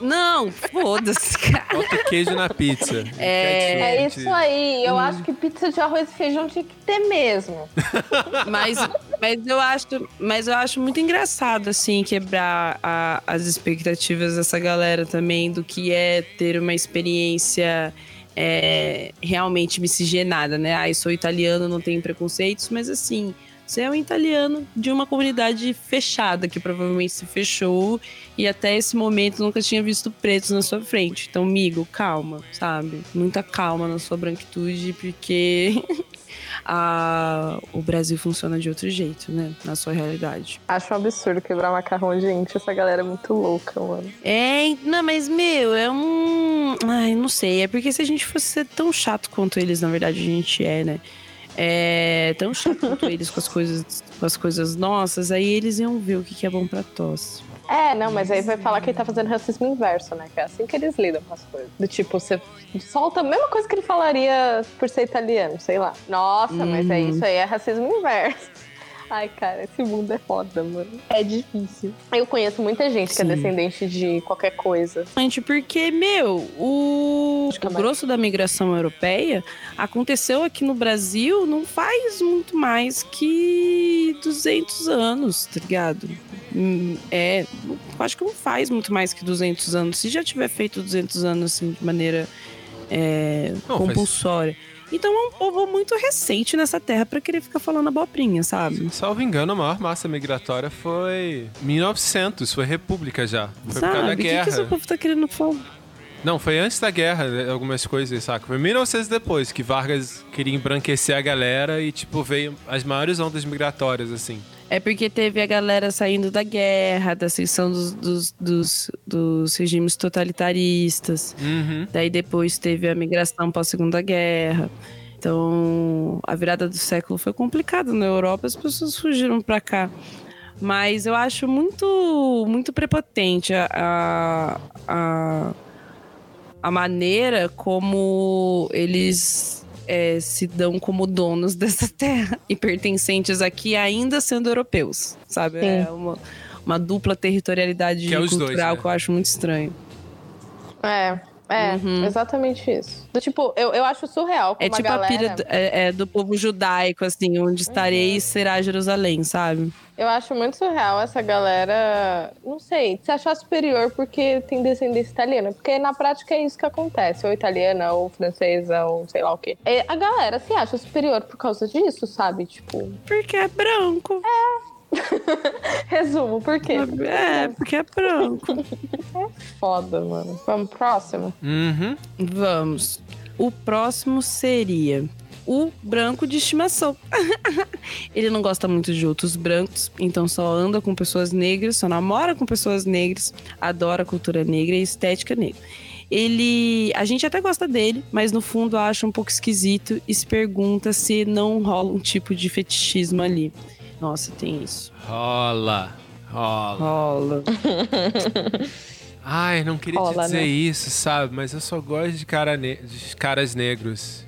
A: Não, foda-se, cara.
E: Bota queijo na pizza.
A: É-
C: É isso aí.
A: Hum.
C: Eu acho que pizza de arroz e feijão tinha que ter mesmo.
A: Mas, mas, eu acho, mas eu acho muito engraçado, assim, quebrar a- as expectativas dessa galera também do que é ter uma experiência é, realmente miscigenada, né? Ah, eu sou italiano, não tenho preconceitos, mas assim, você é um italiano de uma comunidade fechada, que provavelmente se fechou e até esse momento nunca tinha visto pretos na sua frente. Então, amigo, calma, sabe? Muita calma na sua branquitude, porque a- o Brasil funciona de outro jeito, né? Na sua realidade.
C: Acho um absurdo quebrar macarrão, gente. Essa galera é muito louca, mano.
A: É, não, mas, meu, é um. Ai, não sei. É porque se a gente fosse ser tão chato quanto eles, na verdade, a gente é, né? É tão chato eles com as coisas, com as coisas nossas, aí eles iam ver o que que é bom pra tosse.
C: É, não, mas aí vai falar que ele tá fazendo racismo inverso, né? Que é assim que eles lidam com as coisas. Do tipo, você solta a mesma coisa que ele falaria por ser italiano, sei lá. Nossa, mas é
A: Uhum.
C: isso aí, é racismo inverso. Ai, cara, esse mundo é foda, mano. É difícil. Eu conheço muita gente que é
A: Sim.
C: descendente de qualquer coisa.
A: Gente, porque, meu, o,
C: Acho é
A: o grosso da migração europeia aconteceu aqui no Brasil não faz muito mais que 200 anos, tá ligado? Hum, É, acho que não faz muito mais que 200 anos. Se já tiver feito 200 anos, assim, de maneira é,
E: Não, faz-
A: compulsória. Então é um povo muito recente nessa terra pra querer ficar falando abobrinha, sabe?
E: Salvo engano, a maior massa migratória foi 1900, foi república já. Foi por causa da
A: Sabe? O que, que
E: guerra.
A: esse povo tá querendo falar?
E: Não, foi antes da guerra, né, algumas coisas, saca? Foi 1900 depois que Vargas queria embranquecer a galera e, tipo, veio as maiores ondas migratórias, assim.
A: É porque teve a galera saindo da guerra, da ascensão dos, dos, dos, dos regimes totalitaristas.
E: Uhum.
A: Daí depois teve a migração pós-segunda guerra. Então, a virada do século foi complicada na Europa, as pessoas fugiram pra cá. Mas eu acho muito, muito prepotente a, a, a, a maneira como eles é, se dão como donos dessa terra e pertencentes aqui, ainda sendo europeus, sabe?
C: Sim.
A: É uma, uma dupla territorialidade
E: Que é os dois,
A: cultural
E: né?
A: que eu acho muito estranho.
C: É, é,
A: Uhum.
C: exatamente isso. Do tipo, eu, eu acho surreal
A: É tipo
C: a
A: a
C: galera...
A: pira do, é, é do povo judaico, assim, onde estarei será Jerusalém, sabe?
C: Eu acho muito surreal essa galera, não sei, se achar superior porque tem descendência italiana. Porque na prática é isso que acontece, ou italiana, ou francesa, ou sei lá o quê. É, a galera se acha superior por causa disso, sabe? Tipo,
A: Porque é branco.
C: resumo, por quê?
A: É, porque é branco.
C: Foda, mano. Vamos pro próximo?
E: Uhum.
A: Vamos. O próximo seria o branco de estimação. Ele não gosta muito de outros brancos, então só anda com pessoas negras, só namora com pessoas negras, adora a cultura negra e estética negra. Ele. A gente até gosta dele, mas no fundo acha um pouco esquisito e se pergunta se não rola um tipo de fetichismo ali. Nossa, tem isso.
E: Rola. Rola.
A: Rola.
E: Ai, não queria te
C: Rola,
E: dizer
C: né?
E: isso, sabe? Mas eu só gosto de, cara ne- de caras negros.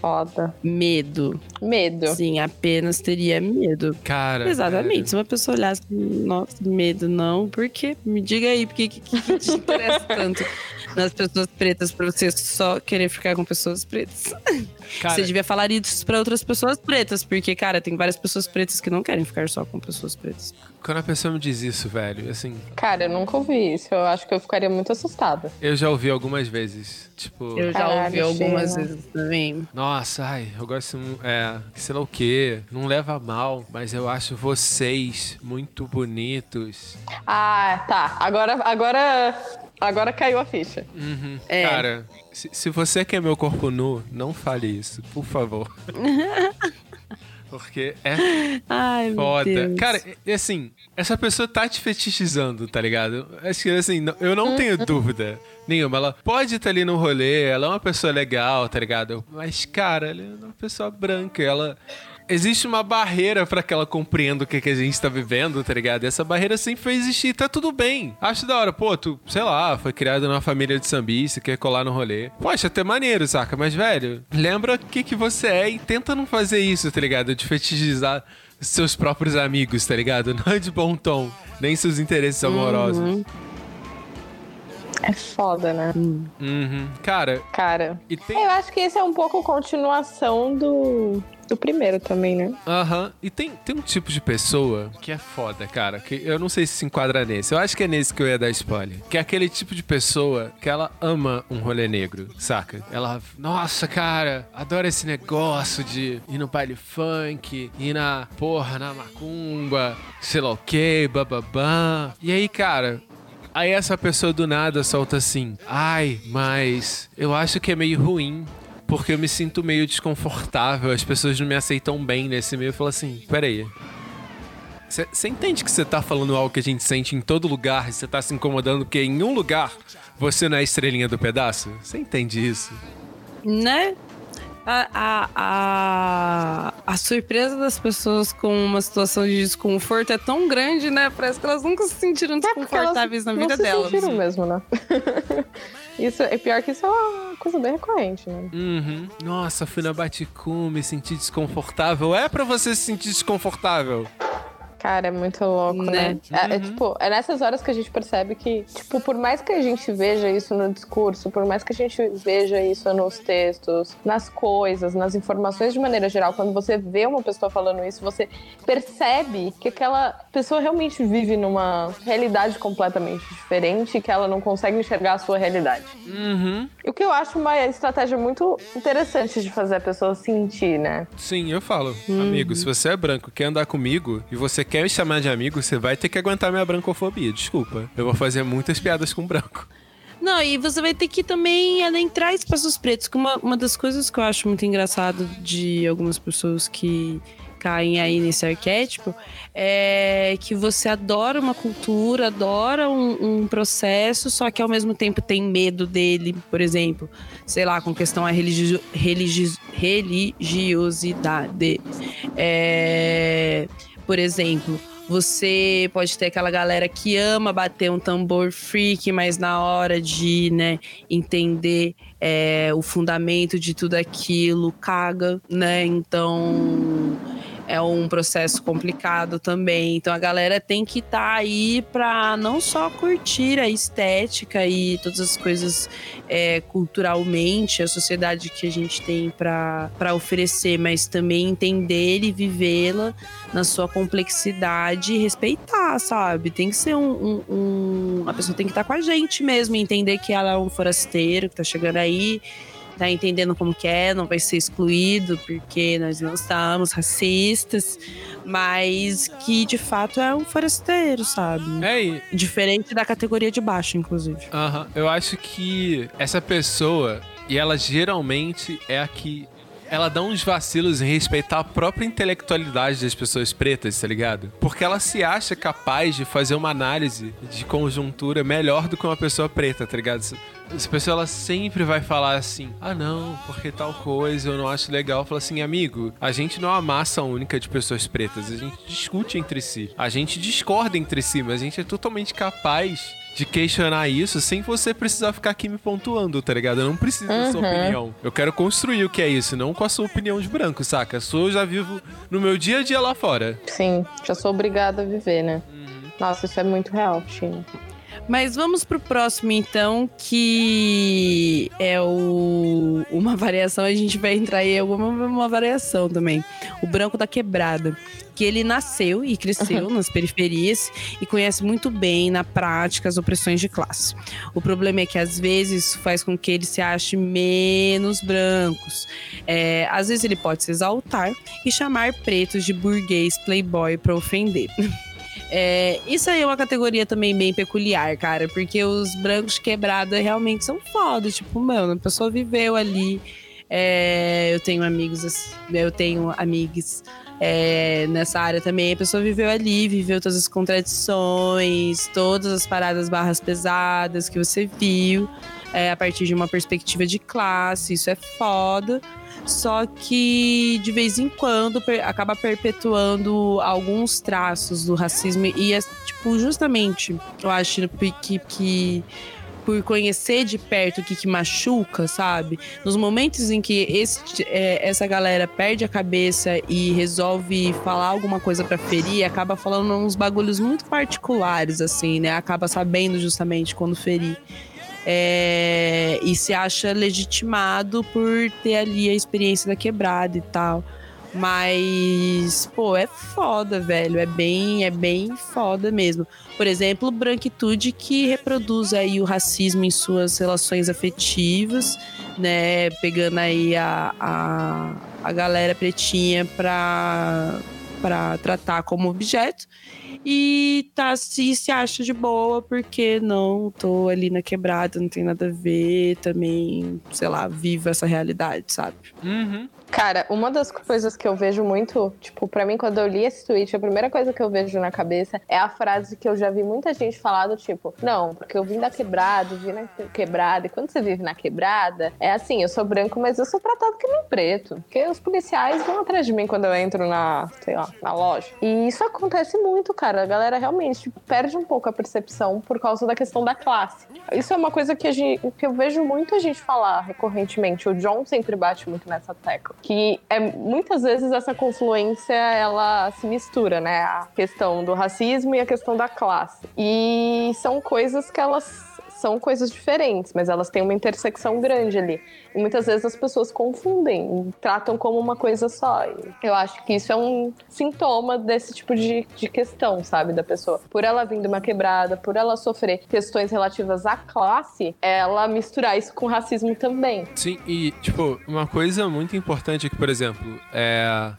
C: Foda.
A: Medo.
C: Medo.
A: Sim, apenas teria medo.
E: Cara.
A: Exatamente. Se uma pessoa olhasse, nossa, medo não, por quê? Me diga aí, por que, que, que te interessa tanto nas pessoas pretas pra você só querer ficar com pessoas pretas?
E: Cara,
A: Você devia falar isso pra outras pessoas pretas, porque, cara, tem várias pessoas pretas que não querem ficar só com pessoas pretas.
E: quando a pessoa me diz isso, velho, assim,
C: Cara, eu nunca ouvi isso. Eu acho que eu ficaria muito assustada.
E: eu já ouvi algumas vezes. Tipo,
A: Eu já
C: Caralho,
A: ouvi algumas
C: Sheila.
A: vezes também.
E: nossa, ai, eu gosto, é, sei lá o quê, não leva mal, mas eu acho vocês muito bonitos.
C: Ah, tá. Agora, agora, agora caiu a ficha.
E: Uhum.
A: É.
E: Cara, se, se você quer meu corpo nu, não fale isso, por favor. Porque é
A: Ai,
E: foda.
A: meu Deus.
E: Cara, e assim, essa pessoa tá te fetichizando, tá ligado? Acho que assim, eu não tenho dúvida nenhuma. Ela pode estar ali no rolê, ela é uma pessoa legal, tá ligado? Mas, cara, ela é uma pessoa branca, ela. Existe uma barreira pra que ela compreenda o que, que a gente tá vivendo, tá ligado? E essa barreira sempre vai existir, tá tudo bem. Acho da hora, pô, tu, sei lá, foi criado numa família de sambista, quer colar no rolê. Poxa, até maneiro, saca? Mas, velho, lembra o que, que você é e tenta não fazer isso, tá ligado? De fetichizar seus próprios amigos, tá ligado? Não é de bom tom, nem seus interesses amorosos.
C: É foda, né?
E: Uhum. Cara,
C: Cara.
E: tem.
C: Eu acho que esse é um pouco continuação do, do primeiro também, né?
E: Aham. E tem, tem um tipo de pessoa que é foda, cara. Que eu não sei se se enquadra nesse. Eu acho que é nesse que eu ia dar spoiler. Que é aquele tipo de pessoa que ela ama um rolê negro, saca? Ela, nossa, cara, adora esse negócio de ir no baile funk, ir na porra, na macumba, sei lá o que, bababá. E aí, cara, Aí essa pessoa do nada solta assim: Ai, mas eu acho que é meio ruim. Porque eu me sinto meio desconfortável, as pessoas não me aceitam bem nesse meio. Eu falo assim: peraí. Você entende que você tá falando algo que a gente sente em todo lugar e você tá se incomodando porque em um lugar você não é a estrelinha do pedaço? Você entende isso?
A: Né? A, a, a, a surpresa das pessoas com uma situação de desconforto é tão grande, né? Parece que elas nunca se sentiram
C: É
A: desconfortáveis na
C: não
A: vida
C: se
A: delas.
C: sentiram mesmo, né? isso, é pior que isso é uma coisa bem recorrente, né?
E: Uhum. Nossa, fui na Baticum, me senti desconfortável. É pra você se sentir desconfortável.
C: Cara, é muito louco, né?
A: Né?
C: É, é, tipo, é nessas horas que a gente percebe que, tipo, por mais que a gente veja isso no discurso, por mais que a gente veja isso nos textos, nas coisas, nas informações de maneira geral, quando você vê uma pessoa falando isso, você percebe que aquela pessoa realmente vive numa realidade completamente diferente e que ela não consegue enxergar a sua realidade.
E: Uhum.
C: E o que eu acho uma estratégia muito interessante de fazer a pessoa sentir, né?
E: Sim, eu falo. Amigo, se você é branco, quer andar comigo e você quer me chamar de amigo, você vai ter que aguentar minha brancofobia. Desculpa. Eu vou fazer muitas piadas com branco.
A: Não, e você vai ter que também adentrar espaços pretos. Que uma, uma das coisas que eu acho muito engraçado de algumas pessoas que caem aí nesse arquétipo é que você adora uma cultura, adora um, um processo, só que ao mesmo tempo tem medo dele, por exemplo, sei lá, com questão à religio, religi, religiosidade. É, por exemplo, você pode ter aquela galera que ama bater um tambor freak, mas na hora de, né, entender é, o fundamento de tudo aquilo, caga, né? Então é um processo complicado também. Então a galera tem que estar aí para não só curtir a estética e todas as coisas é, culturalmente, a sociedade que a gente tem para oferecer, mas também entender e vivê-la na sua complexidade e respeitar, sabe? Tem que ser um, um, um. A pessoa tem que estar com a gente mesmo, entender que ela é um forasteiro que tá chegando aí tá entendendo como que é, não vai ser excluído, porque nós não estamos racistas, mas que de fato é um forasteiro, sabe?
E: É, e
A: Diferente da categoria de baixo, inclusive.
E: Aham, eu acho que essa pessoa, e ela geralmente é a que. Ela dá uns vacilos em respeitar a própria intelectualidade das pessoas pretas, tá ligado? Porque ela se acha capaz de fazer uma análise de conjuntura melhor do que uma pessoa preta, tá ligado? Essa pessoa ela sempre vai falar assim: ah, não, porque tal coisa eu não acho legal. Fala assim, amigo, a gente não é uma massa única de pessoas pretas, a gente discute entre si, a gente discorda entre si, mas a gente é totalmente capaz de questionar isso sem você precisar ficar aqui me pontuando, tá ligado? Eu não preciso da sua
C: Uhum.
E: opinião. Eu quero construir o que é isso, não com a sua opinião de branco, saca? A sua eu já vivo no meu dia a dia lá fora.
C: Sim, já sou obrigada a viver, né? Nossa, isso é muito real, Tina.
A: Mas vamos pro próximo, então, que é o uma variação. A gente vai entrar em alguma uma variação também. O branco da quebrada. Que ele nasceu e cresceu nas periferias e conhece muito bem na prática as opressões de classe. O problema é que às vezes isso faz com que ele se ache menos brancos. É, às vezes ele pode se exaltar e chamar pretos de burguês playboy para ofender. É, isso aí é uma categoria também bem peculiar, cara, porque os brancos de quebrada realmente são foda. Tipo, mano, a pessoa viveu ali. É, eu tenho amigos, eu tenho amigos é, nessa área também. A pessoa viveu ali, viveu todas as contradições, todas as paradas barras pesadas que você viu é, a partir de uma perspectiva de classe. Isso é foda. Só que de vez em quando per acaba perpetuando alguns traços do racismo e é, tipo, justamente, eu acho que, que por conhecer de perto o que, que machuca, sabe? Nos momentos em que esse, é, essa galera perde a cabeça e resolve falar alguma coisa para ferir, acaba falando uns bagulhos muito particulares, assim, né? Acaba sabendo justamente quando ferir. É, e se acha legitimado por ter ali a experiência da quebrada e tal. Mas, pô, é foda, velho. É bem, é bem foda mesmo. Por exemplo, branquitude que reproduz aí o racismo em suas relações afetivas, né? Pegando aí a, a, a galera pretinha pra, pra tratar como objeto e tá se, se acha de boa porque não tô ali na quebrada, não tem nada a ver, também, sei lá, vivo essa realidade, sabe?
E: Uhum.
C: Cara, uma das coisas que eu vejo muito, tipo, para mim, quando eu li esse tweet, a primeira coisa que eu vejo na cabeça é a frase que eu já vi muita gente falar do tipo, não, porque eu vim da quebrada, vim na quebrada, e quando você vive na quebrada, é assim, eu sou branco, mas eu sou tratado que nem preto. Porque os policiais vão atrás de mim quando eu entro na, sei lá, na loja. E isso acontece muito, cara. A galera realmente perde um pouco a percepção por causa da questão da classe. Isso é uma coisa que, a gente, que eu vejo muita gente falar recorrentemente. O John sempre bate muito nessa tecla que é muitas vezes essa confluência ela se mistura, né? A questão do racismo e a questão da classe. E são coisas que elas são coisas diferentes, mas elas têm uma intersecção grande ali. E muitas vezes as pessoas confundem, tratam como uma coisa só. E eu acho que isso é um sintoma desse tipo de, de questão, sabe, da pessoa. Por ela vir de uma quebrada, por ela sofrer questões relativas à classe, ela misturar isso com racismo também.
E: Sim, e, tipo, uma coisa muito importante aqui, por exemplo, é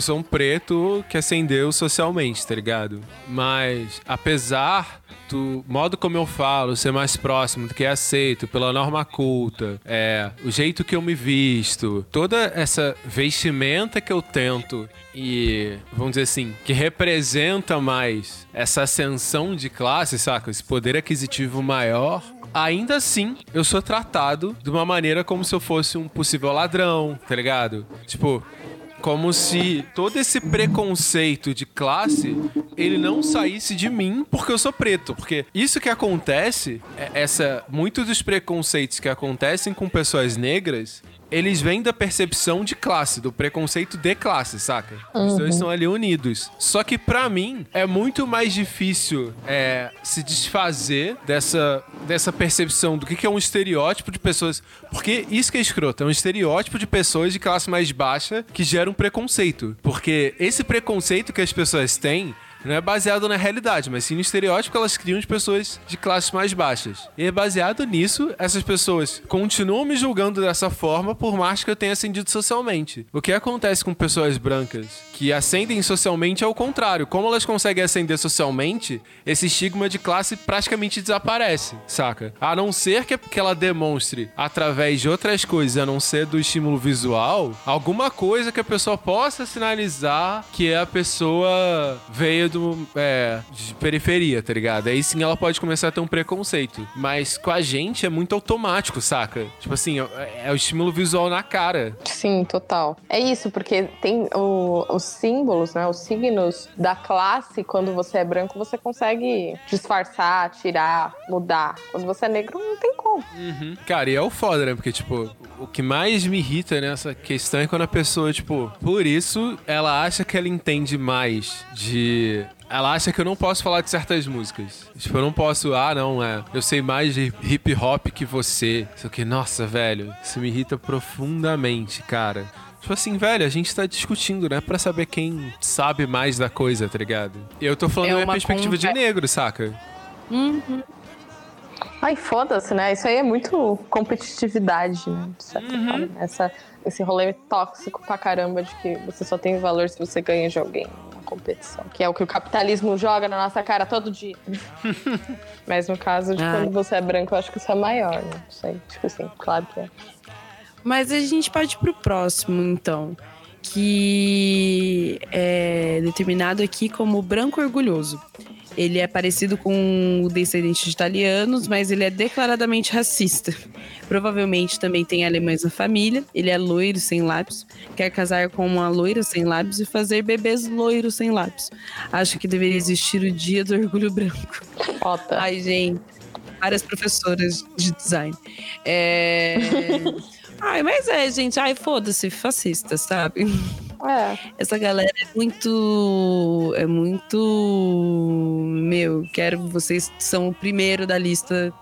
E: sou um preto que ascendeu socialmente, tá ligado? Mas, apesar do modo como eu falo ser mais próximo do que é aceito pela norma culta, é, o jeito que eu me visto, toda essa vestimenta que eu tento e, vamos dizer assim, que representa mais essa ascensão de classe, saca? Esse poder aquisitivo maior, ainda assim, eu sou tratado de uma maneira como se eu fosse um possível ladrão, tá ligado? Tipo, como se todo esse preconceito de classe ele não saísse de mim porque eu sou preto. Porque isso que acontece, é essa muitos dos preconceitos que acontecem com pessoas negras, eles vêm da percepção de classe, do preconceito de classe, saca? Uhum. Os dois estão ali unidos. Só que para mim é muito mais difícil é, se desfazer dessa, dessa percepção do que, que é um estereótipo de pessoas. Porque isso que é escroto, é um estereótipo de pessoas de classe mais baixa que gera um preconceito. Porque esse preconceito que as pessoas têm não é baseado na realidade, mas sim no estereótipo que elas criam de pessoas de classes mais baixas. E é baseado nisso, essas pessoas continuam me julgando dessa forma, por mais que eu tenha ascendido socialmente. O que acontece com pessoas brancas que ascendem socialmente é o contrário. Como elas conseguem ascender socialmente, esse estigma de classe praticamente desaparece, saca? A não ser que, que ela demonstre, através de outras coisas, a não ser do estímulo visual, alguma coisa que a pessoa possa sinalizar que a pessoa veio do, é, de periferia, tá ligado? Aí sim ela pode começar a ter um preconceito. Mas com a gente é muito automático, saca? Tipo assim, é, é o estímulo visual na cara.
C: Sim, total. É isso, porque tem o, os símbolos, né? Os signos da classe, quando você é branco, você consegue disfarçar, tirar, mudar. Quando você é negro, não tem como.
E: Uhum. Cara, e é o foda, né? Porque, tipo, o que mais me irrita nessa questão é quando a pessoa, tipo, por isso ela acha que ela entende mais de ela acha que eu não posso falar de certas músicas. Tipo, eu não posso, ah, não, é. Eu sei mais de hip hop que você. Só que, nossa, velho, isso me irrita profundamente, cara. Tipo assim, velho, a gente tá discutindo, né? Pra saber quem sabe mais da coisa, tá ligado? E eu tô falando é da minha perspectiva de negro, saca?
C: Uhum. Ai, foda-se, né? Isso aí é muito competitividade, né? De certa uhum. forma. Essa, esse rolê tóxico pra caramba de que você só tem valor se você ganha de alguém competição. Que é o que o capitalismo joga na nossa cara todo dia. Mas no caso de Ai. quando você é branco, eu acho que isso é maior, né? Não sei. Tipo assim, claro que é.
A: Mas a gente pode ir pro próximo, então que é determinado aqui como branco orgulhoso. Ele é parecido com o descendente de italianos, mas ele é declaradamente racista. Provavelmente também tem alemães na família. Ele é loiro sem lábios. Quer casar com uma loira sem lábios e fazer bebês loiros sem lábios. Acho que deveria existir o dia do orgulho branco.
C: Foda.
A: Ai, gente. Várias professoras de design. É. Ai, mas é, gente. Ai, foda-se, fascista, sabe?
C: É.
A: Essa galera é muito. É muito. Meu, quero. Vocês são o primeiro da lista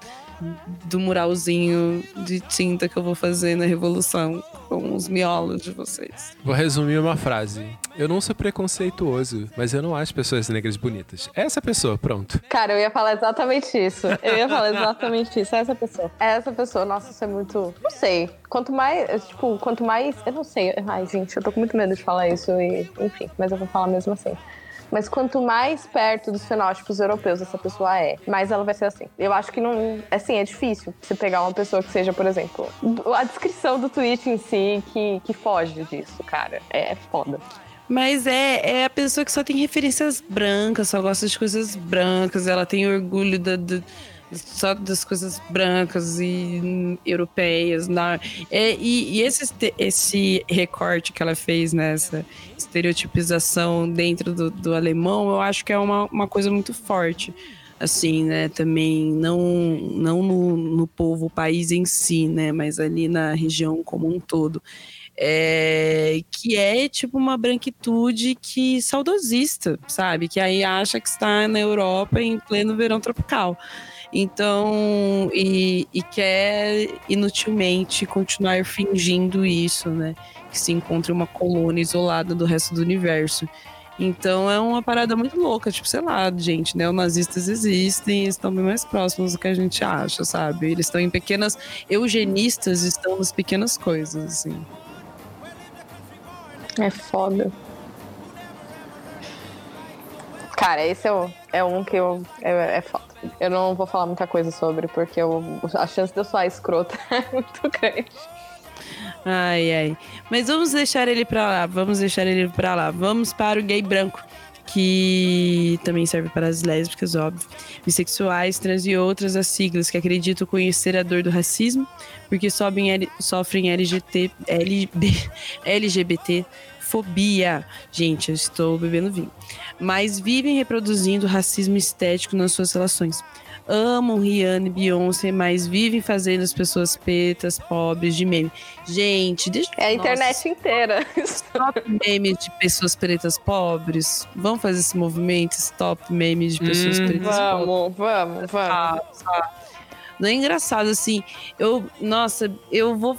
A: do muralzinho de tinta que eu vou fazer na Revolução com os miolos de vocês.
E: Vou resumir uma frase. Eu não sou preconceituoso, mas eu não acho pessoas negras bonitas. Essa pessoa, pronto.
C: Cara, eu ia falar exatamente isso. Eu ia falar exatamente isso. É essa pessoa. É essa pessoa. Nossa, isso é muito. Não sei. Quanto mais. Tipo, quanto mais. Eu não sei. Ai, gente, eu tô com muito medo de falar isso e. Enfim, mas eu vou falar mesmo assim. Mas quanto mais perto dos fenótipos europeus essa pessoa é, mais ela vai ser assim. Eu acho que não. Assim, é difícil você pegar uma pessoa que seja, por exemplo, a descrição do tweet em si que, que foge disso, cara. É foda.
A: Mas é, é a pessoa que só tem referências brancas, só gosta de coisas brancas, ela tem orgulho da, só das coisas brancas e europeias. Na, é, e e esse, esse recorte que ela fez nessa estereotipização dentro do, do alemão, eu acho que é uma, uma coisa muito forte. Assim, né? Também não, não no, no povo, país em si, né? Mas ali na região como um todo é, que é tipo uma branquitude que saudosista, sabe? Que aí acha que está na Europa em pleno verão tropical. Então, e, e quer inutilmente continuar fingindo isso, né? Que se encontra uma colônia isolada do resto do universo. Então é uma parada muito louca, tipo, sei lá, gente, neonazistas existem, eles estão bem mais próximos do que a gente acha, sabe? Eles estão em pequenas. Eugenistas estão nas pequenas coisas, assim.
C: É foda. Cara, esse é, o- é um que eu. É, é foda. Eu não vou falar muita coisa sobre, porque eu, a chance de eu soar escrota é muito grande.
A: Ai, ai. Mas vamos deixar ele pra lá, vamos deixar ele pra lá. Vamos para o gay branco, que também serve para as lésbicas, óbvio, bissexuais, trans e outras as siglas que acreditam conhecer a dor do racismo, porque sobem sofrem LGBT, LB, LGBT fobia. Gente, eu estou bebendo vinho. Mas vivem reproduzindo racismo estético nas suas relações amam Rihanna e Beyoncé, mas vivem fazendo as pessoas pretas, pobres de meme. Gente, deixa
C: É a internet inteira.
A: Stop memes de pessoas pretas pobres. Vamos fazer esse movimento, stop memes de pessoas
E: Hum.
A: pretas pobres.
C: Vamos, vamos, vamos.
A: Ah, sabe? Não é engraçado, assim, eu, nossa, eu vou,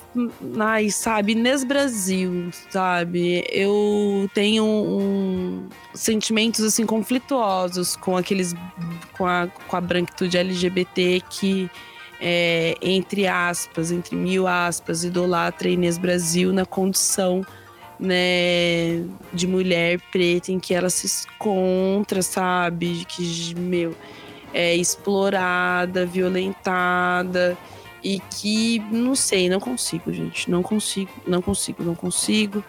A: ai, sabe, Inês Brasil, sabe, eu tenho um, sentimentos, assim, conflituosos com aqueles, com a, com a branquitude LGBT que, é, entre aspas, entre mil aspas, idolatra Inês Brasil na condição, né, de mulher preta em que ela se encontra, sabe, que, meu é explorada, violentada e que não sei, não consigo, gente, não consigo, não consigo, não consigo.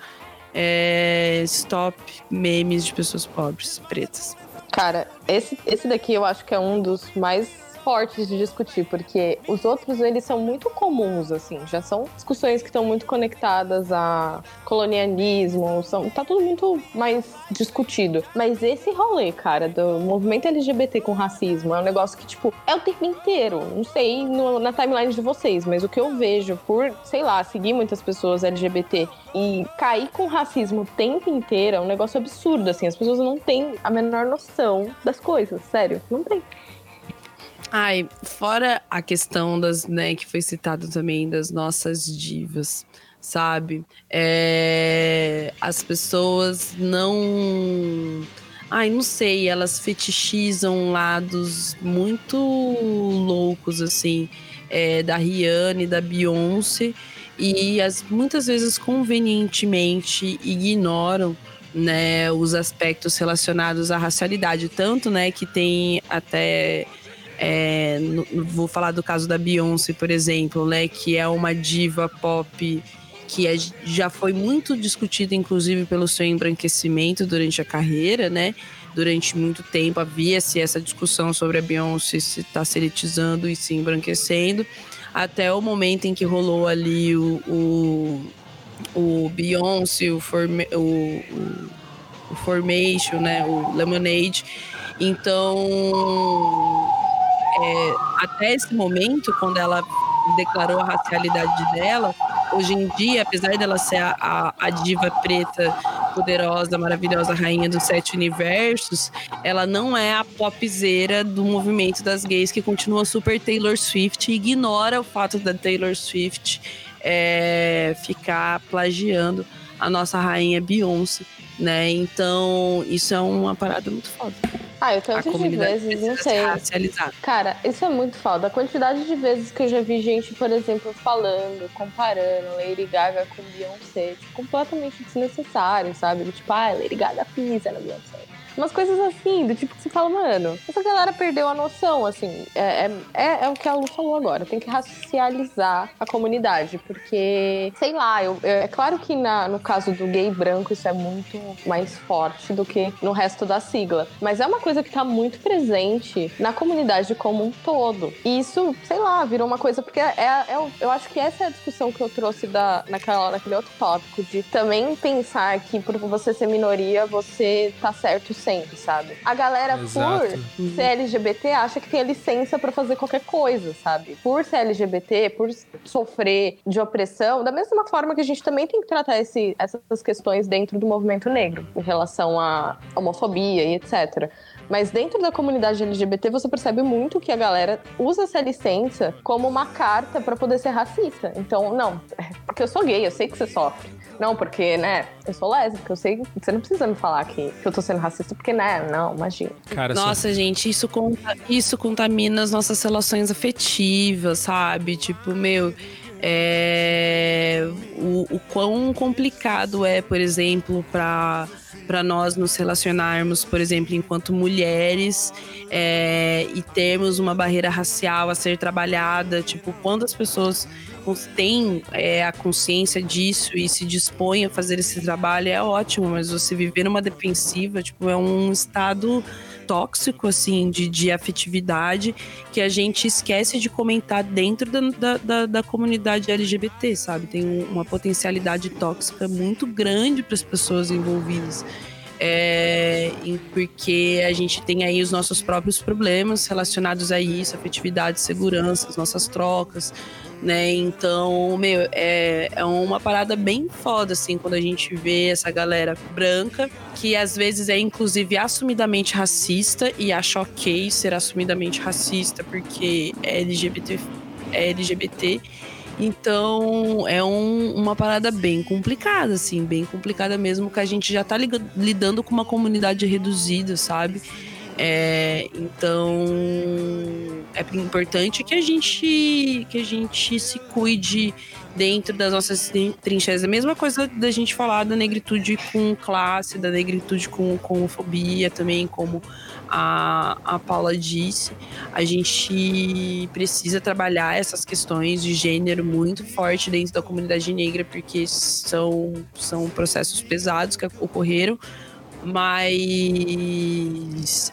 A: É, stop memes de pessoas pobres, pretas.
C: Cara, esse, esse daqui eu acho que é um dos mais fortes de discutir, porque os outros eles são muito comuns, assim, já são discussões que estão muito conectadas a colonialismo, são, tá tudo muito mais discutido. Mas esse rolê, cara, do movimento LGBT com racismo é um negócio que, tipo, é o tempo inteiro. Não sei no- na timeline de vocês, mas o que eu vejo por, sei lá, seguir muitas pessoas LGBT e cair com racismo o tempo inteiro é um negócio absurdo, assim. As pessoas não têm a menor noção das coisas, sério, não tem.
A: Ai, fora a questão das, né, que foi citado também das nossas divas, sabe? É, as pessoas não. Ai, não sei, elas fetichizam lados muito loucos, assim, é, da Rihanna e da Beyoncé, e as, muitas vezes convenientemente ignoram né, os aspectos relacionados à racialidade, tanto né, que tem até é, no- vou falar do caso da Beyoncé, por exemplo, né? Que é uma diva pop que é, já foi muito discutido, inclusive, pelo seu embranquecimento durante a carreira, né? Durante muito tempo havia-se essa discussão sobre a Beyoncé se está se elitizando e se embranquecendo, até o momento em que rolou ali o, o, o Beyoncé, o, forme, o, o, Formation, né? O Lemonade. Então, é, até esse momento, quando ela declarou a racialidade dela, hoje em dia, apesar dela ser a, a, a, diva preta, poderosa, maravilhosa rainha dos sete universos, ela não é a popzeira do movimento das gays que continua super Taylor Swift e ignora o fato da Taylor Swift é, ficar plagiando a nossa rainha Beyoncé, né? Então, isso é uma parada muito foda.
C: Ah, eu tanto de vezes, não sei. Cara, isso é muito foda. A quantidade de vezes que eu já vi gente, por exemplo, falando, comparando Lady Gaga com Beyoncé, tipo, completamente desnecessário, sabe? Tipo, ah, Lady Gaga pisa na Beyoncé. Umas coisas assim, do tipo que você fala, mano, essa galera perdeu a noção, assim. É, é, é, é o que a Lu falou agora. Tem que racializar a comunidade. Porque, sei lá, eu, é claro que na, no caso do gay branco isso é muito mais forte do que no resto da sigla. Mas é uma coisa que tá muito presente na comunidade como um todo. E isso, sei lá, virou uma coisa. Porque é, é, é eu acho que essa é a discussão que eu trouxe da, naquela, naquele outro tópico, de também pensar que por você ser minoria, você tá certo sempre, sabe? A galera, Exato. por ser LGBT, acha que tem a licença para fazer qualquer coisa, sabe? Por ser LGBT, por sofrer de opressão, da mesma forma que a gente também tem que tratar esse, essas questões dentro do movimento negro, em relação à homofobia e etc. Mas dentro da comunidade LGBT, você percebe muito que a galera usa essa licença como uma carta para poder ser racista. Então, não, porque eu sou gay, eu sei que você sofre. Não, porque, né, eu sou lésbica, eu sei. Você não precisa me falar que, que eu tô sendo racista, porque, né, não, imagina.
A: Cara, Nossa, só... gente, isso, conta, isso contamina as nossas relações afetivas, sabe? Tipo, meu. É, o, o quão complicado é, por exemplo, para para nós nos relacionarmos, por exemplo, enquanto mulheres é, e termos uma barreira racial a ser trabalhada, tipo, quando as pessoas têm é, a consciência disso e se dispõem a fazer esse trabalho, é ótimo, mas você viver numa defensiva, tipo, é um estado tóxico, assim, de, de afetividade que a gente esquece de comentar dentro da, da, da comunidade LGBT, sabe? Tem uma potencialidade tóxica muito grande para as pessoas envolvidas. É, porque a gente tem aí os nossos próprios problemas relacionados a isso, afetividade, segurança, as nossas trocas, né? Então, meu, é, é uma parada bem foda, assim, quando a gente vê essa galera branca, que às vezes é inclusive assumidamente racista e acha ok ser assumidamente racista porque é LGBT. É LGBT. Então, é um, uma parada bem complicada, assim, bem complicada mesmo, que a gente já tá lidando com uma comunidade reduzida, sabe? É, então é importante que a gente que a gente se cuide dentro das nossas trincheiras. A mesma coisa da gente falar da negritude com classe, da negritude com, com homofobia também, como a, a Paula disse. A gente precisa trabalhar essas questões de gênero muito forte dentro da comunidade negra, porque são, são processos pesados que ocorreram mas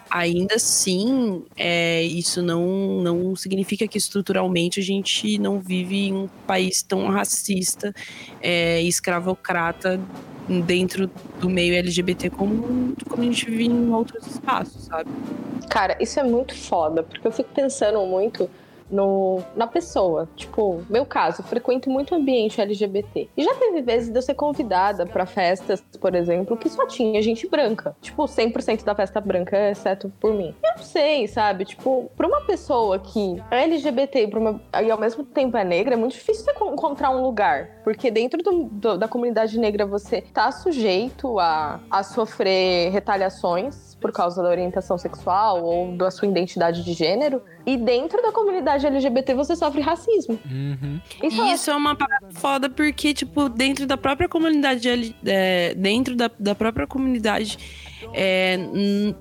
A: ainda assim é, isso não, não significa que estruturalmente a gente não vive em um país tão racista é, escravocrata dentro do meio LGBT como, como a gente vive em outros espaços, sabe?
C: Cara, isso é muito foda, porque eu fico pensando muito no, na pessoa. Tipo, meu caso, frequento muito ambiente LGBT. E já teve vezes de eu ser convidada para festas, por exemplo, que só tinha gente branca. Tipo, 100% da festa branca, exceto por mim. Eu não sei, sabe? Tipo, pra uma pessoa que é LGBT e, uma, e ao mesmo tempo é negra, é muito difícil encontrar um lugar. Porque dentro do, do, da comunidade negra você tá sujeito a, a sofrer retaliações por causa da orientação sexual ou da sua identidade de gênero. E dentro da comunidade LGBT você sofre racismo.
E: Uhum.
A: Isso, e isso é uma parada foda porque, tipo, dentro da própria comunidade, é, dentro da, da própria comunidade é,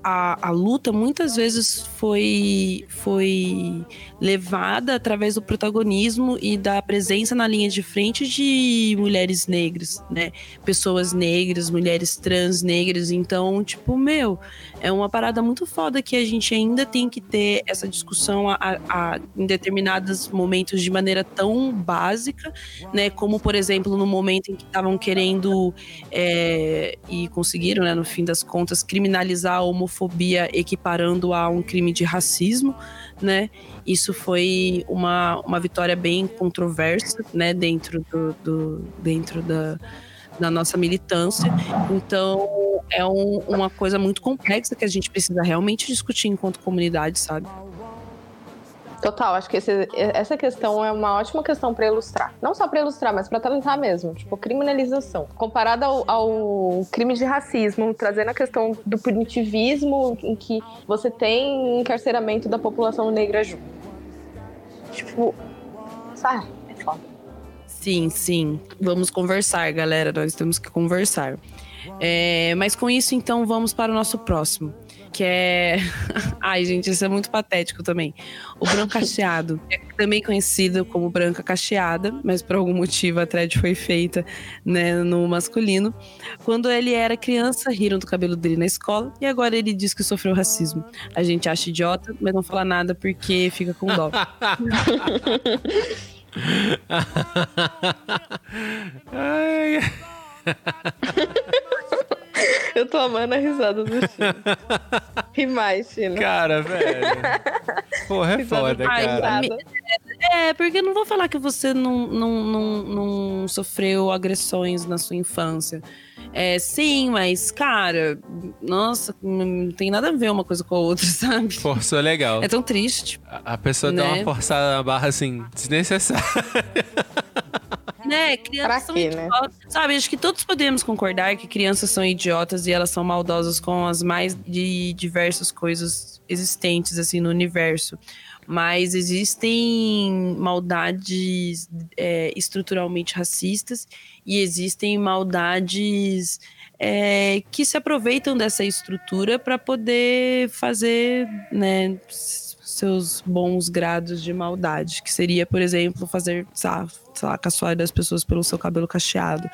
A: a, a luta muitas vezes foi, foi levada através do protagonismo e da presença na linha de frente de mulheres negras, né? Pessoas negras, mulheres trans negras. Então, tipo, meu, é uma parada muito foda que a gente ainda tem que ter essa discussão a, a, em determinados momentos de maneira tão básica, né? Como, por exemplo, no momento em que estavam querendo é, e conseguiram, né, no fim das contas, criminalizar a homofobia equiparando a um crime de racismo, né? Isso foi uma, uma vitória bem controversa, né, dentro do, do dentro da da nossa militância. Então, é um, uma coisa muito complexa que a gente precisa realmente discutir enquanto comunidade, sabe?
C: Total, acho que esse, essa questão é uma ótima questão para ilustrar. Não só para ilustrar, mas para tratar mesmo. Tipo, criminalização. Comparada ao, ao, crime de racismo, trazendo a questão do punitivismo, em que você tem encarceramento da população negra junto. Tipo, sabe?
A: Sim, sim. Vamos conversar, galera. Nós temos que conversar. É, mas com isso, então, vamos para o nosso próximo. Que é. Ai, gente, isso é muito patético também. O branco cacheado. É também conhecido como branca cacheada, mas por algum motivo a thread foi feita né, no masculino. Quando ele era criança, riram do cabelo dele na escola e agora ele diz que sofreu racismo. A gente acha idiota, mas não fala nada porque fica com dó.
C: Ai. Eu tô amando a risada do Chino. Ri mais, Chino.
E: Cara, velho. Porra, é foda, cara.
A: É, porque eu não vou falar que você não, não, não, não sofreu agressões na sua infância. É, sim, mas, cara, nossa, não tem nada a ver uma coisa com a outra, sabe?
E: Forçou legal.
A: É tão triste.
E: A, a pessoa né? dá uma forçada na barra, assim, desnecessária.
A: né? Crianças são quê, né? Sabe, acho que todos podemos concordar que crianças são idiotas e elas são maldosas com as mais de diversas coisas existentes, assim, no universo. Mas existem maldades é, estruturalmente racistas e existem maldades é, que se aproveitam dessa estrutura para poder fazer, né, seus bons grados de maldade, que seria, por exemplo, fazer, sei lá, caçoar das pessoas pelo seu cabelo cacheado.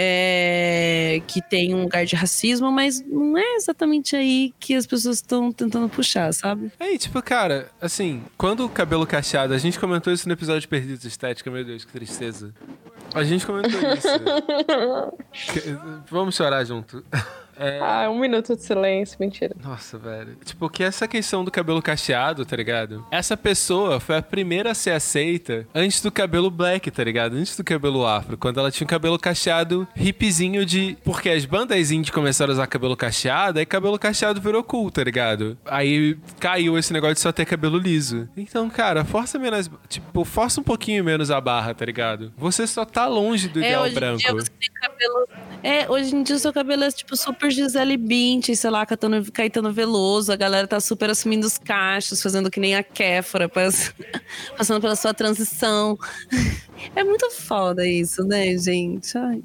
A: É, que tem um lugar de racismo, mas não é exatamente aí que as pessoas estão tentando puxar, sabe?
E: Aí, tipo, cara, assim, quando o cabelo cacheado, a gente comentou isso no episódio de Perdidos Estética, meu Deus, que tristeza. A gente comentou isso. vamos chorar junto.
C: É... Ah, um minuto de silêncio, mentira.
E: Nossa, velho. Tipo, que essa questão do cabelo cacheado, tá ligado? Essa pessoa foi a primeira a ser aceita antes do cabelo black, tá ligado? Antes do cabelo afro, quando ela tinha o cabelo cacheado hipzinho de. Porque as bandas indie começaram a usar cabelo cacheado, aí cabelo cacheado virou cool, tá ligado? Aí caiu esse negócio de só ter cabelo liso. Então, cara, força menos. Tipo, força um pouquinho menos a barra, tá ligado? Você só tá longe do é, ideal branco. Dia você tem
A: cabelo... É, hoje em dia o seu cabelo é, tipo, super super Gisele Bündchen, sei lá, Caetano, Caetano Veloso. A galera tá super assumindo os cachos, fazendo que nem a Kéfora, passando pela sua transição. É muito foda isso, né, gente? Ai.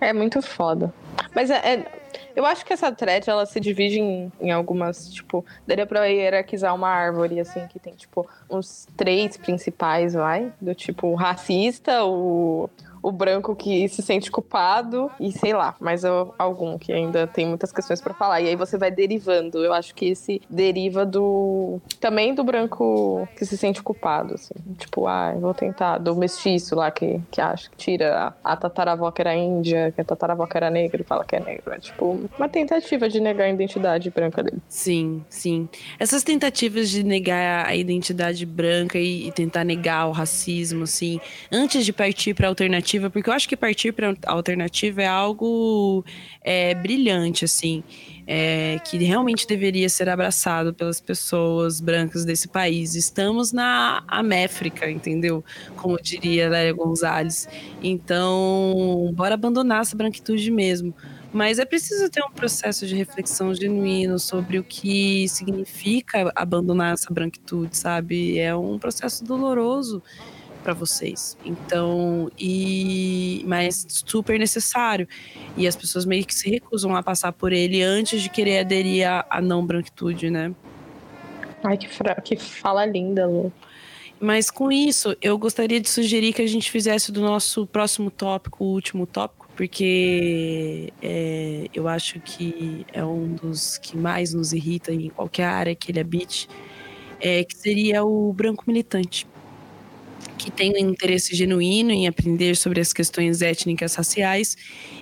C: É muito foda. Mas é, é, eu acho que essa thread, ela se divide em, em algumas, tipo, daria pra hierarquizar uma árvore, assim, que tem, tipo, uns três principais, vai? Do tipo, racista, o o branco que se sente culpado e sei lá, mas algum que ainda tem muitas questões para falar. E aí você vai derivando. Eu acho que esse deriva do também do branco que se sente culpado, assim. Tipo, ah, vou tentar do mestiço lá que, que acha que tira a, tataravó que era índia, que a tataravó que era negra e fala que é negro. É tipo uma tentativa de negar a identidade branca dele.
A: Sim, sim. Essas tentativas de negar a identidade branca e, e tentar negar o racismo, assim, antes de partir para alternativa alternativa, porque eu acho que partir para alternativa é algo é, brilhante, assim, é, que realmente deveria ser abraçado pelas pessoas brancas desse país. Estamos na Améfrica, entendeu? Como diria Lélia Gonzalez. Então, bora abandonar essa branquitude mesmo. Mas é preciso ter um processo de reflexão genuíno sobre o que significa abandonar essa branquitude, sabe? É um processo doloroso para vocês. Então, e mas super necessário. E as pessoas meio que se recusam a passar por ele antes de querer aderir à, à não branquitude, né?
C: Ai, que, fra... que fala linda, Lu.
A: Mas com isso, eu gostaria de sugerir que a gente fizesse do nosso próximo tópico, o último tópico, porque é, eu acho que é um dos que mais nos irrita em qualquer área que ele habite, é, que seria o branco militante que tem um interesse genuíno em aprender sobre as questões étnicas raciais,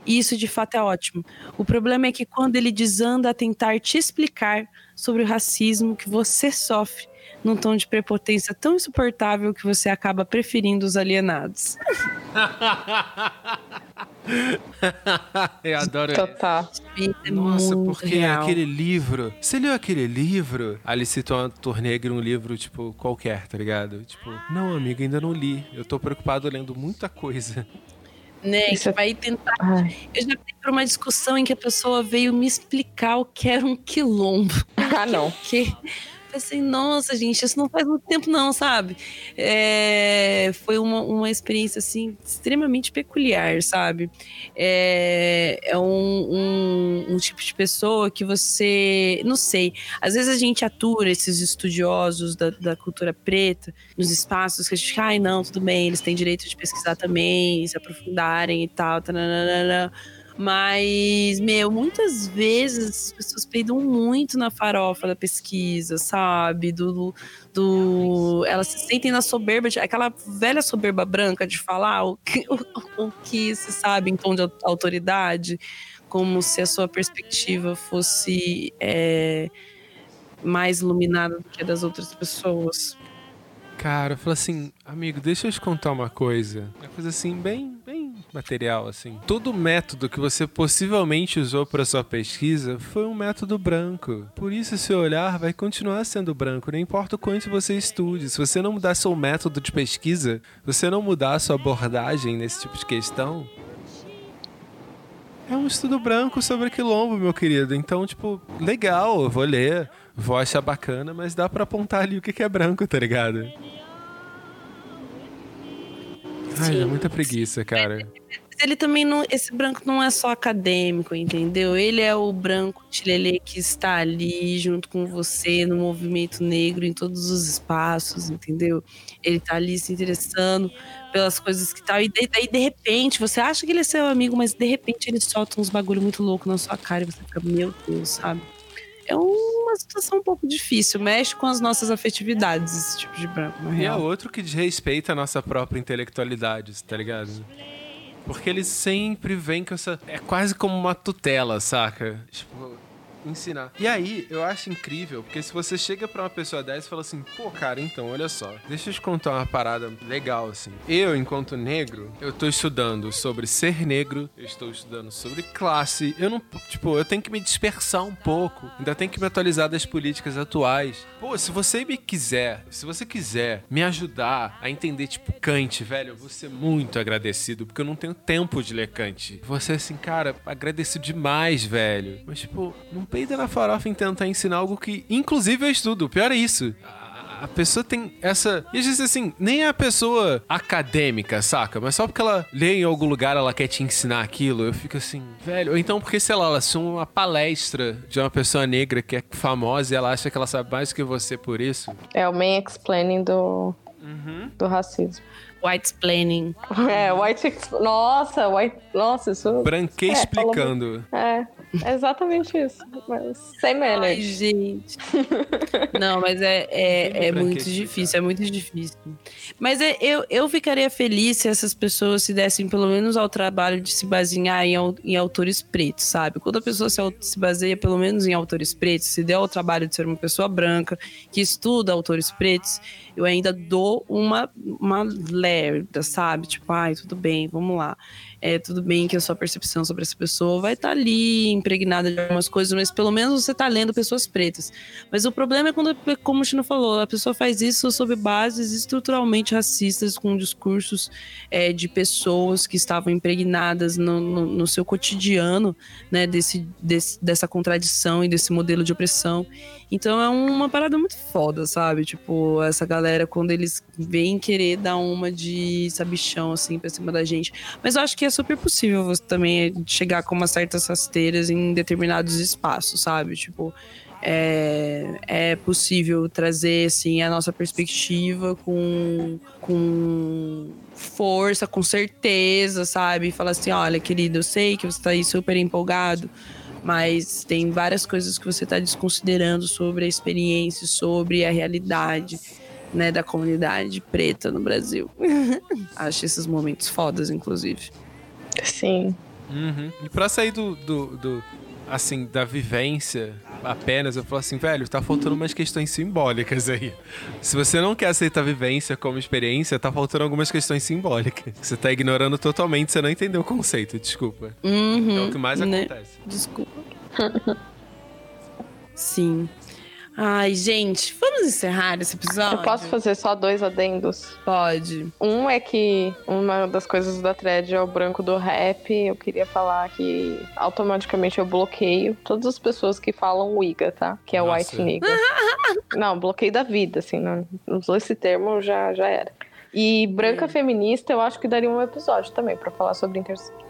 A: e isso de fato é ótimo. O problema é que quando ele desanda a tentar te explicar sobre o racismo que você sofre num tom de prepotência tão insuportável que você acaba preferindo os alienados.
E: Eu adoro
C: Total.
A: É
E: Nossa, porque
A: real.
E: aquele livro. Você leu aquele livro? Ali citou uma tornegra um livro, tipo, qualquer, tá ligado? Tipo, não, amiga, ainda não li. Eu tô preocupado lendo muita coisa.
A: Né,
C: Isso
A: que
C: é-
A: vai tentar.
C: Ai.
A: Eu já fui pra uma discussão em que a pessoa veio me explicar o que era um quilombo.
C: Ah, não.
A: que assim, nossa, gente, isso não faz muito tempo, não, sabe? É, foi uma, uma experiência assim extremamente peculiar, sabe? É, é um, um, um tipo de pessoa que você. Não sei. Às vezes a gente atura esses estudiosos da, da cultura preta nos espaços que a gente, ai, não, tudo bem, eles têm direito de pesquisar também, se aprofundarem e tal. tananana. Mas, meu, muitas vezes as pessoas peidam muito na farofa da pesquisa, sabe? Do, do, elas se sentem na soberba, de, aquela velha soberba branca de falar o que, o, o que se sabe em tom de autoridade, como se a sua perspectiva fosse é, mais iluminada do que a das outras pessoas.
E: Cara, eu falo assim, amigo, deixa eu te contar uma coisa. Uma coisa assim, bem, bem material, assim. Todo método que você possivelmente usou para sua pesquisa foi um método branco. Por isso, seu olhar vai continuar sendo branco, não importa o quanto você estude. Se você não mudar seu método de pesquisa, você não mudar sua abordagem nesse tipo de questão, é um estudo branco sobre quilombo, meu querido. Então, tipo, legal, vou ler, vou achar bacana, mas dá pra apontar ali o que é branco, tá ligado? Ai, é muita preguiça, cara.
A: Ele também não. Esse branco não é só acadêmico, entendeu? Ele é o branco tilelê que está ali junto com você no movimento negro em todos os espaços, entendeu? Ele tá ali se interessando pelas coisas que tal. E daí, de repente, você acha que ele é seu amigo, mas de repente ele solta uns bagulho muito louco na sua cara e você fica, meu Deus, sabe? É uma situação um pouco difícil, mexe com as nossas afetividades, esse tipo de branco, na
E: E é
A: real.
E: outro que desrespeita a nossa própria intelectualidade, tá ligado? Porque ele sempre vem com essa. É quase como uma tutela, saca? Tipo, ensinar. E aí, eu acho incrível, porque se você chega pra uma pessoa dessa e fala assim, pô, cara, então, olha só, deixa eu te contar uma parada legal, assim. Eu, enquanto negro, eu tô estudando sobre ser negro, eu estou estudando sobre classe, eu não, tipo, eu tenho que me dispersar um pouco, ainda tenho que me atualizar das políticas atuais. Pô, se você me quiser, se você quiser me ajudar a entender, tipo, Kant, velho, eu vou ser muito agradecido, porque eu não tenho tempo de ler Kant. Você, assim, cara, agradecido demais, velho. Mas, tipo, não peida na farofa em tentar ensinar algo que, inclusive, eu estudo. O pior é isso. A- pessoa tem essa. E às vezes, assim, nem é a pessoa acadêmica, saca? Mas só porque ela lê em algum lugar, ela quer te ensinar aquilo. Eu fico assim, velho. Ou então porque, sei lá, ela assiste uma palestra de uma pessoa negra que é famosa e ela acha que ela sabe mais que você por isso.
C: É o main explaining do, do racismo.
A: White planning.
C: É, white. Nossa, white. Nossa, isso.
E: Branquei
C: É, falou-
E: explicando.
C: É, é exatamente isso. Mas sem
A: Ai,
C: manage.
A: gente. Não, mas é, é, é muito difícil, é muito difícil. Mas é- eu, eu ficaria feliz se essas pessoas se dessem pelo menos ao trabalho de se basear em, em autores pretos, sabe? Quando a pessoa se, se baseia pelo menos em autores pretos, se der o trabalho de ser uma pessoa branca que estuda autores pretos, eu ainda dou uma, uma lerda, sabe? Tipo, ai, tudo bem, vamos lá. É, tudo bem que a sua percepção sobre essa pessoa vai estar ali impregnada de algumas coisas, mas pelo menos você tá lendo pessoas pretas. Mas o problema é quando, como o Chino falou, a pessoa faz isso sob bases estruturalmente racistas, com discursos é, de pessoas que estavam impregnadas no, no, no seu cotidiano, né, desse, desse, dessa contradição e desse modelo de opressão. Então é uma parada muito foda, sabe? Tipo, essa galera, quando eles vêm querer dar uma de sabichão, assim, pra cima da gente. Mas eu acho que é super possível você também chegar com umas certas rasteiras em determinados espaços, sabe? Tipo, é, é possível trazer, assim, a nossa perspectiva com, com força, com certeza, sabe? Falar assim, olha, querido, eu sei que você tá aí super empolgado, mas tem várias coisas que você está desconsiderando sobre a experiência, sobre a realidade. Né, da comunidade preta no Brasil. Acho esses momentos fodas, inclusive.
C: Sim.
E: Uhum. E pra sair do, do, do, assim, da vivência apenas, eu falo assim, velho, tá faltando umas questões simbólicas aí. Se você não quer aceitar a vivência como experiência, tá faltando algumas questões simbólicas. Você tá ignorando totalmente, você não entendeu o conceito, desculpa.
A: Uhum,
E: é o que mais
A: né?
E: acontece.
A: Desculpa. Sim. Ai, gente, vamos encerrar esse episódio?
C: Eu posso fazer só dois adendos?
A: Pode.
C: Um é que uma das coisas da thread é o branco do rap. Eu queria falar que automaticamente eu bloqueio todas as pessoas que falam Wiga, tá? Que é
E: Nossa.
C: white nigga. não, bloqueio da vida, assim. Não, usou esse termo, já, já era. E branca feminista, eu acho que daria um episódio também pra falar sobre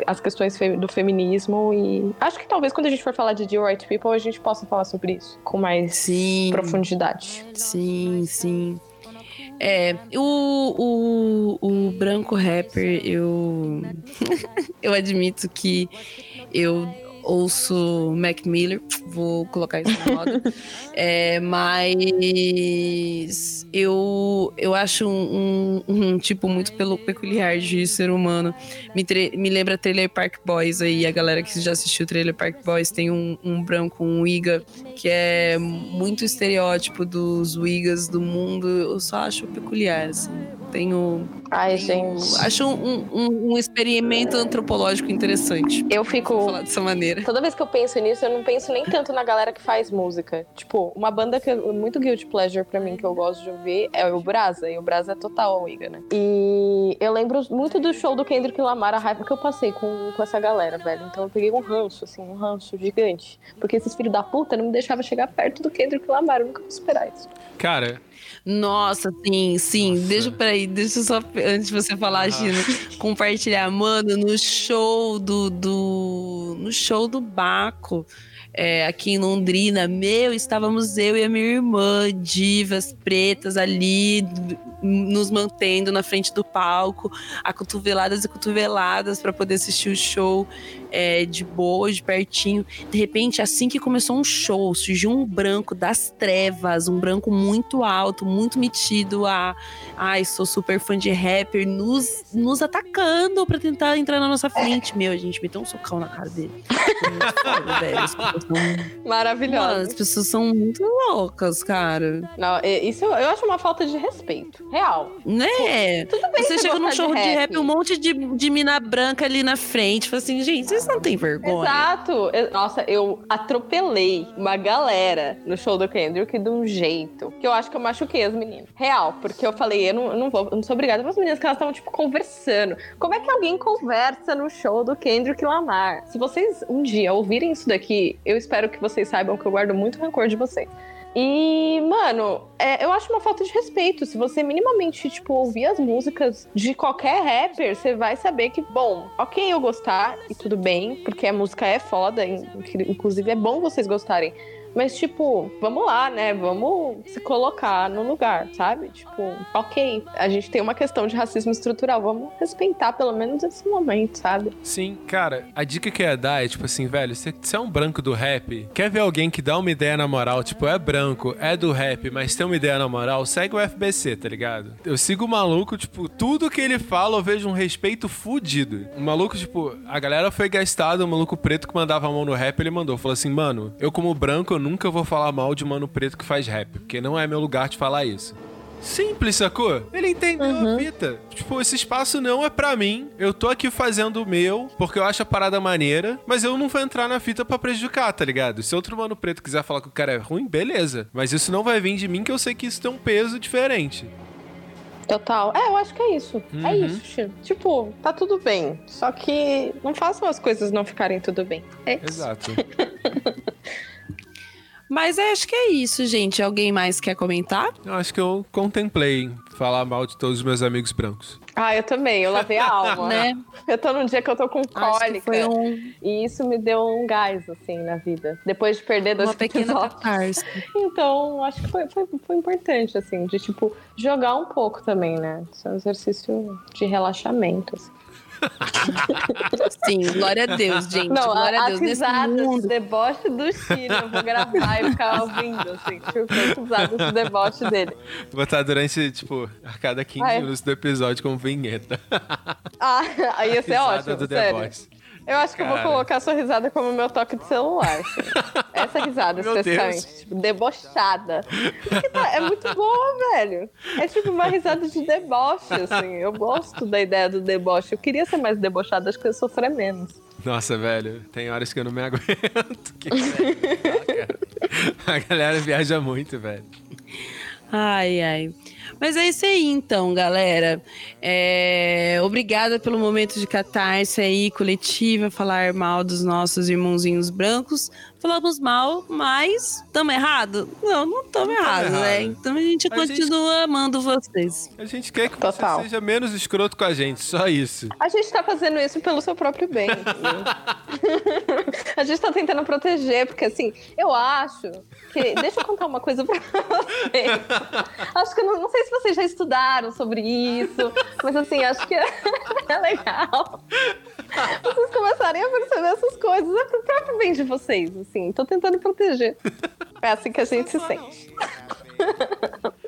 C: as questões do feminismo e acho que talvez quando a gente for falar de Dear White People a gente possa falar sobre isso com mais
A: Sim.
C: profundidade.
A: Sim, sim. É, o, o, o branco rapper, eu. eu admito que eu ouço Mac Miller, vou colocar isso na moda. é, mas eu, eu acho um, um, um tipo muito pelo, peculiar de ser humano. Me, me lembra Trailer Park Boys aí, a galera que já assistiu Trailer Park Boys tem um, um branco, um Iga, que é muito estereótipo dos Wigas do mundo. Eu só acho peculiar, assim. Tenho.
C: Ai,
A: tenho-
C: gente.
A: acho um, um, um experimento antropológico interessante.
C: Eu
A: Vou
C: fico
A: falar dessa maneira.
C: Toda vez que eu penso nisso, eu não penso nem tanto na galera que faz música. Tipo, uma banda que é muito guilty pleasure pra mim, que eu gosto de ouvir, é o Brasa. E o Brasa é total a Wiga, né? E eu lembro muito do show do Kendrick Lamar, a raiva que eu passei com, com essa galera, velho. Então eu peguei um ranço, assim, um ranço gigante. Porque esses filhos da puta não me deixavam chegar perto do Kendrick Lamar. Eu nunca vou esperar isso.
E: Cara,
A: Nossa, sim, sim.
E: Nossa.
A: Deixa peraí, deixa eu só, antes de você falar,
E: Aham.
A: Gino, compartilhar. Mano, no show do. do no show do Baco, é, aqui em Londrina, meu, estávamos eu e a minha irmã, divas pretas ali, nos mantendo na frente do palco, a cotoveladas e cotoveladas para poder assistir o show é, de boa, de pertinho. De repente, assim que começou um show, surgiu um branco das trevas, um branco muito alto, muito metido a. Ai, sou super fã de rapper, nos, nos atacando pra tentar entrar na nossa frente. Meu, a gente meteu um socão na cara dele. Mano,
C: Maravilhosa.
A: as pessoas são muito loucas, cara.
C: Não, isso eu acho uma falta de respeito. Real.
A: Né?
C: Tudo bem
A: Você
C: você
A: chega num show de rap,
C: rap
A: um monte de, de mina branca ali na frente. Fala assim, gente, vocês não têm vergonha.
C: Exato. Nossa, eu atropelei uma galera no show do Kendrick de um jeito que eu acho que eu machuquei as meninas. Real, porque eu falei, eu não, eu não vou, eu não sou obrigada para as meninas que elas estavam, tipo, conversando. Como é que alguém conversa no show do Kendrick Lamar? Se vocês um dia ouvirem isso daqui, eu espero que vocês saibam que eu guardo muito rancor de vocês. E, mano, é, eu acho uma falta de respeito. Se você minimamente, tipo, ouvir as músicas de qualquer rapper, você vai saber que, bom, ok eu gostar e tudo bem, porque a música é foda, in- inclusive é bom vocês gostarem. Mas, tipo, vamos lá, né? Vamos se colocar no lugar, sabe? Tipo, ok, a gente tem uma questão de racismo estrutural, vamos respeitar pelo menos esse momento, sabe?
E: sim, cara, a dica que eu ia dar é tipo assim, velho, você, é um branco do rap, quer ver alguém que dá uma ideia na moral, tipo, é branco, é do rap, mas tem uma ideia na moral, segue o FBC, tá ligado? Eu sigo o maluco, tipo, tudo que ele fala eu vejo um respeito fudido. O maluco, tipo, a galera foi gastada, o maluco preto que mandava a mão no rap, ele mandou, falou assim, mano, eu como branco, nunca vou falar mal de mano preto que faz rap, porque não é meu lugar de falar isso. Simples, sacou? Ele entendeu
C: Uhum.
E: a fita. Tipo, esse espaço não é pra mim. Eu tô aqui fazendo o meu, porque eu acho a parada maneira, mas eu não vou entrar na fita pra prejudicar, tá ligado? Se outro mano preto quiser falar que o cara é ruim, beleza. Mas isso não vai vir de mim, que eu sei que isso tem um peso diferente.
C: Total. É, eu acho que é isso. É
E: Uhum.
C: isso, Chico. Tipo, tá tudo bem. Só que não façam as coisas não ficarem tudo bem. É isso.
E: Exato.
A: Mas acho que é isso, gente. Alguém mais quer comentar?
E: Eu acho que eu contemplei em falar mal de todos os meus amigos brancos.
C: Ah, eu também. Eu lavei a alma.
A: Né?
C: Eu tô num dia que eu tô com
A: Acho que
C: cólica.
A: foi um-
C: E isso me deu um gás, assim, na vida. Depois de perder dois
A: uma pequena catarse.
C: Então, acho que foi, foi, foi importante, assim, de, tipo, jogar um pouco também, né? Isso é um exercício de relaxamento, assim.
A: Sim, glória a Deus, gente.
C: Não,
A: glória a
C: as
A: Deus. Nesse
C: risadas
A: mundo.
C: de deboche do Chino, eu vou gravar e ficar ouvindo, assim, tipo, as risadas de deboche dele.
E: Vou botar durante, tipo, a cada 15
C: Ai.
E: minutos do episódio como vinheta.
C: Ah, aí ia ser ótimo, sério.
E: Voice.
C: Eu acho que eu
E: Cara.
C: vou colocar a sua risada como meu toque de celular. assim. Essa risada.
E: Deus.
C: Tipo, debochada. Tá- É muito boa, velho. É tipo uma risada de deboche, assim. Eu gosto da ideia do deboche. Eu queria ser mais debochada, acho que eu ia sofrer menos.
E: Nossa, velho, tem horas que eu não me aguento. Que cara. A galera viaja muito, velho.
A: Ai, ai. Mas é isso aí, então, galera. É, Obrigada pelo momento de catarse aí, coletiva, falar mal dos nossos irmãozinhos brancos. Falamos mal, mas estamos errado? Não, não estamos errados,
E: errado.
A: né? Então a gente
E: A gente-
A: continua amando vocês.
E: A gente quer que
C: Total.
E: você seja menos escroto com a gente, só isso.
C: A gente tá fazendo isso pelo seu próprio bem. a gente tá tentando proteger, porque assim, eu acho que. Deixa eu contar uma coisa pra vocês. Acho que não sei se vocês já estudaram sobre isso, mas assim, acho que é, é legal. Vocês começarem a perceber essas coisas. É pro próprio bem de vocês, assim. Tô tentando proteger. É assim que a gente se sente.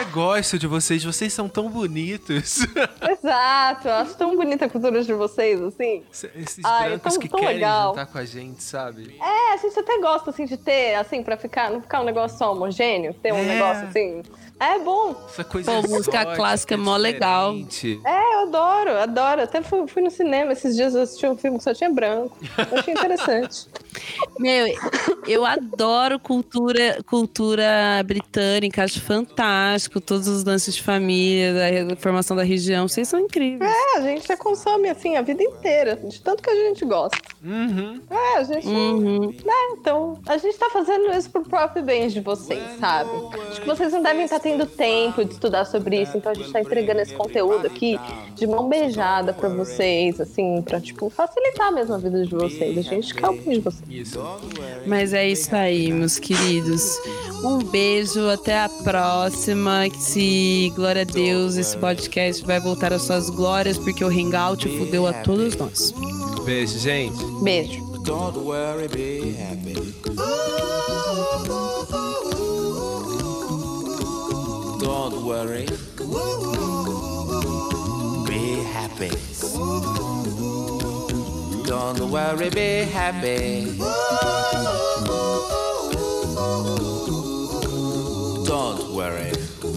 E: Eu gosto de vocês, vocês são tão bonitos.
C: Exato, eu acho tão bonita a cultura de vocês, assim.
E: Esses
C: Ai,
E: brancos
C: tão-
E: que
C: tão
E: querem
C: legal.
E: jantar com a gente, sabe?
C: É, a gente até gosta, assim, de ter, assim, pra ficar, não ficar um negócio só homogêneo, ter um
E: É.
C: negócio, assim. É bom.
E: Essa coisa
A: Pô, música clássica é mó legal.
C: É, eu adoro, adoro. Até fui, fui no cinema esses dias, eu assisti um filme que só tinha branco. Eu achei interessante.
A: Meu, eu adoro cultura, cultura britânica, acho fantástico todos os lances de família, da formação da região. Vocês são incríveis.
C: É, a gente já consome, assim, a vida inteira, de tanto que a gente gosta.
E: Uhum.
C: É, a gente.
A: Uhum.
C: né, então, a gente tá fazendo isso pro próprio bem de vocês, sabe? Acho que vocês não devem estar tendo tempo de estudar sobre isso, então a gente tá entregando esse conteúdo aqui de mão beijada pra vocês, assim, pra, tipo, facilitar mesmo a vida de vocês. A gente quer o bem de vocês.
E: Isso.
A: Mas é isso aí, meus queridos. Um beijo, até a próxima. Se, glória a Deus, esse podcast vai voltar às suas glórias, porque o Hangout fudeu a todos nós.
E: Beijo, gente.
C: Beijo.
B: Don't worry, be happy. Don't worry. Be happy. Don't worry, be happy. Don't worry.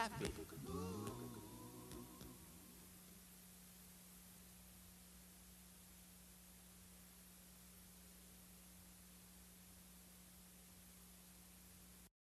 B: I'm happy.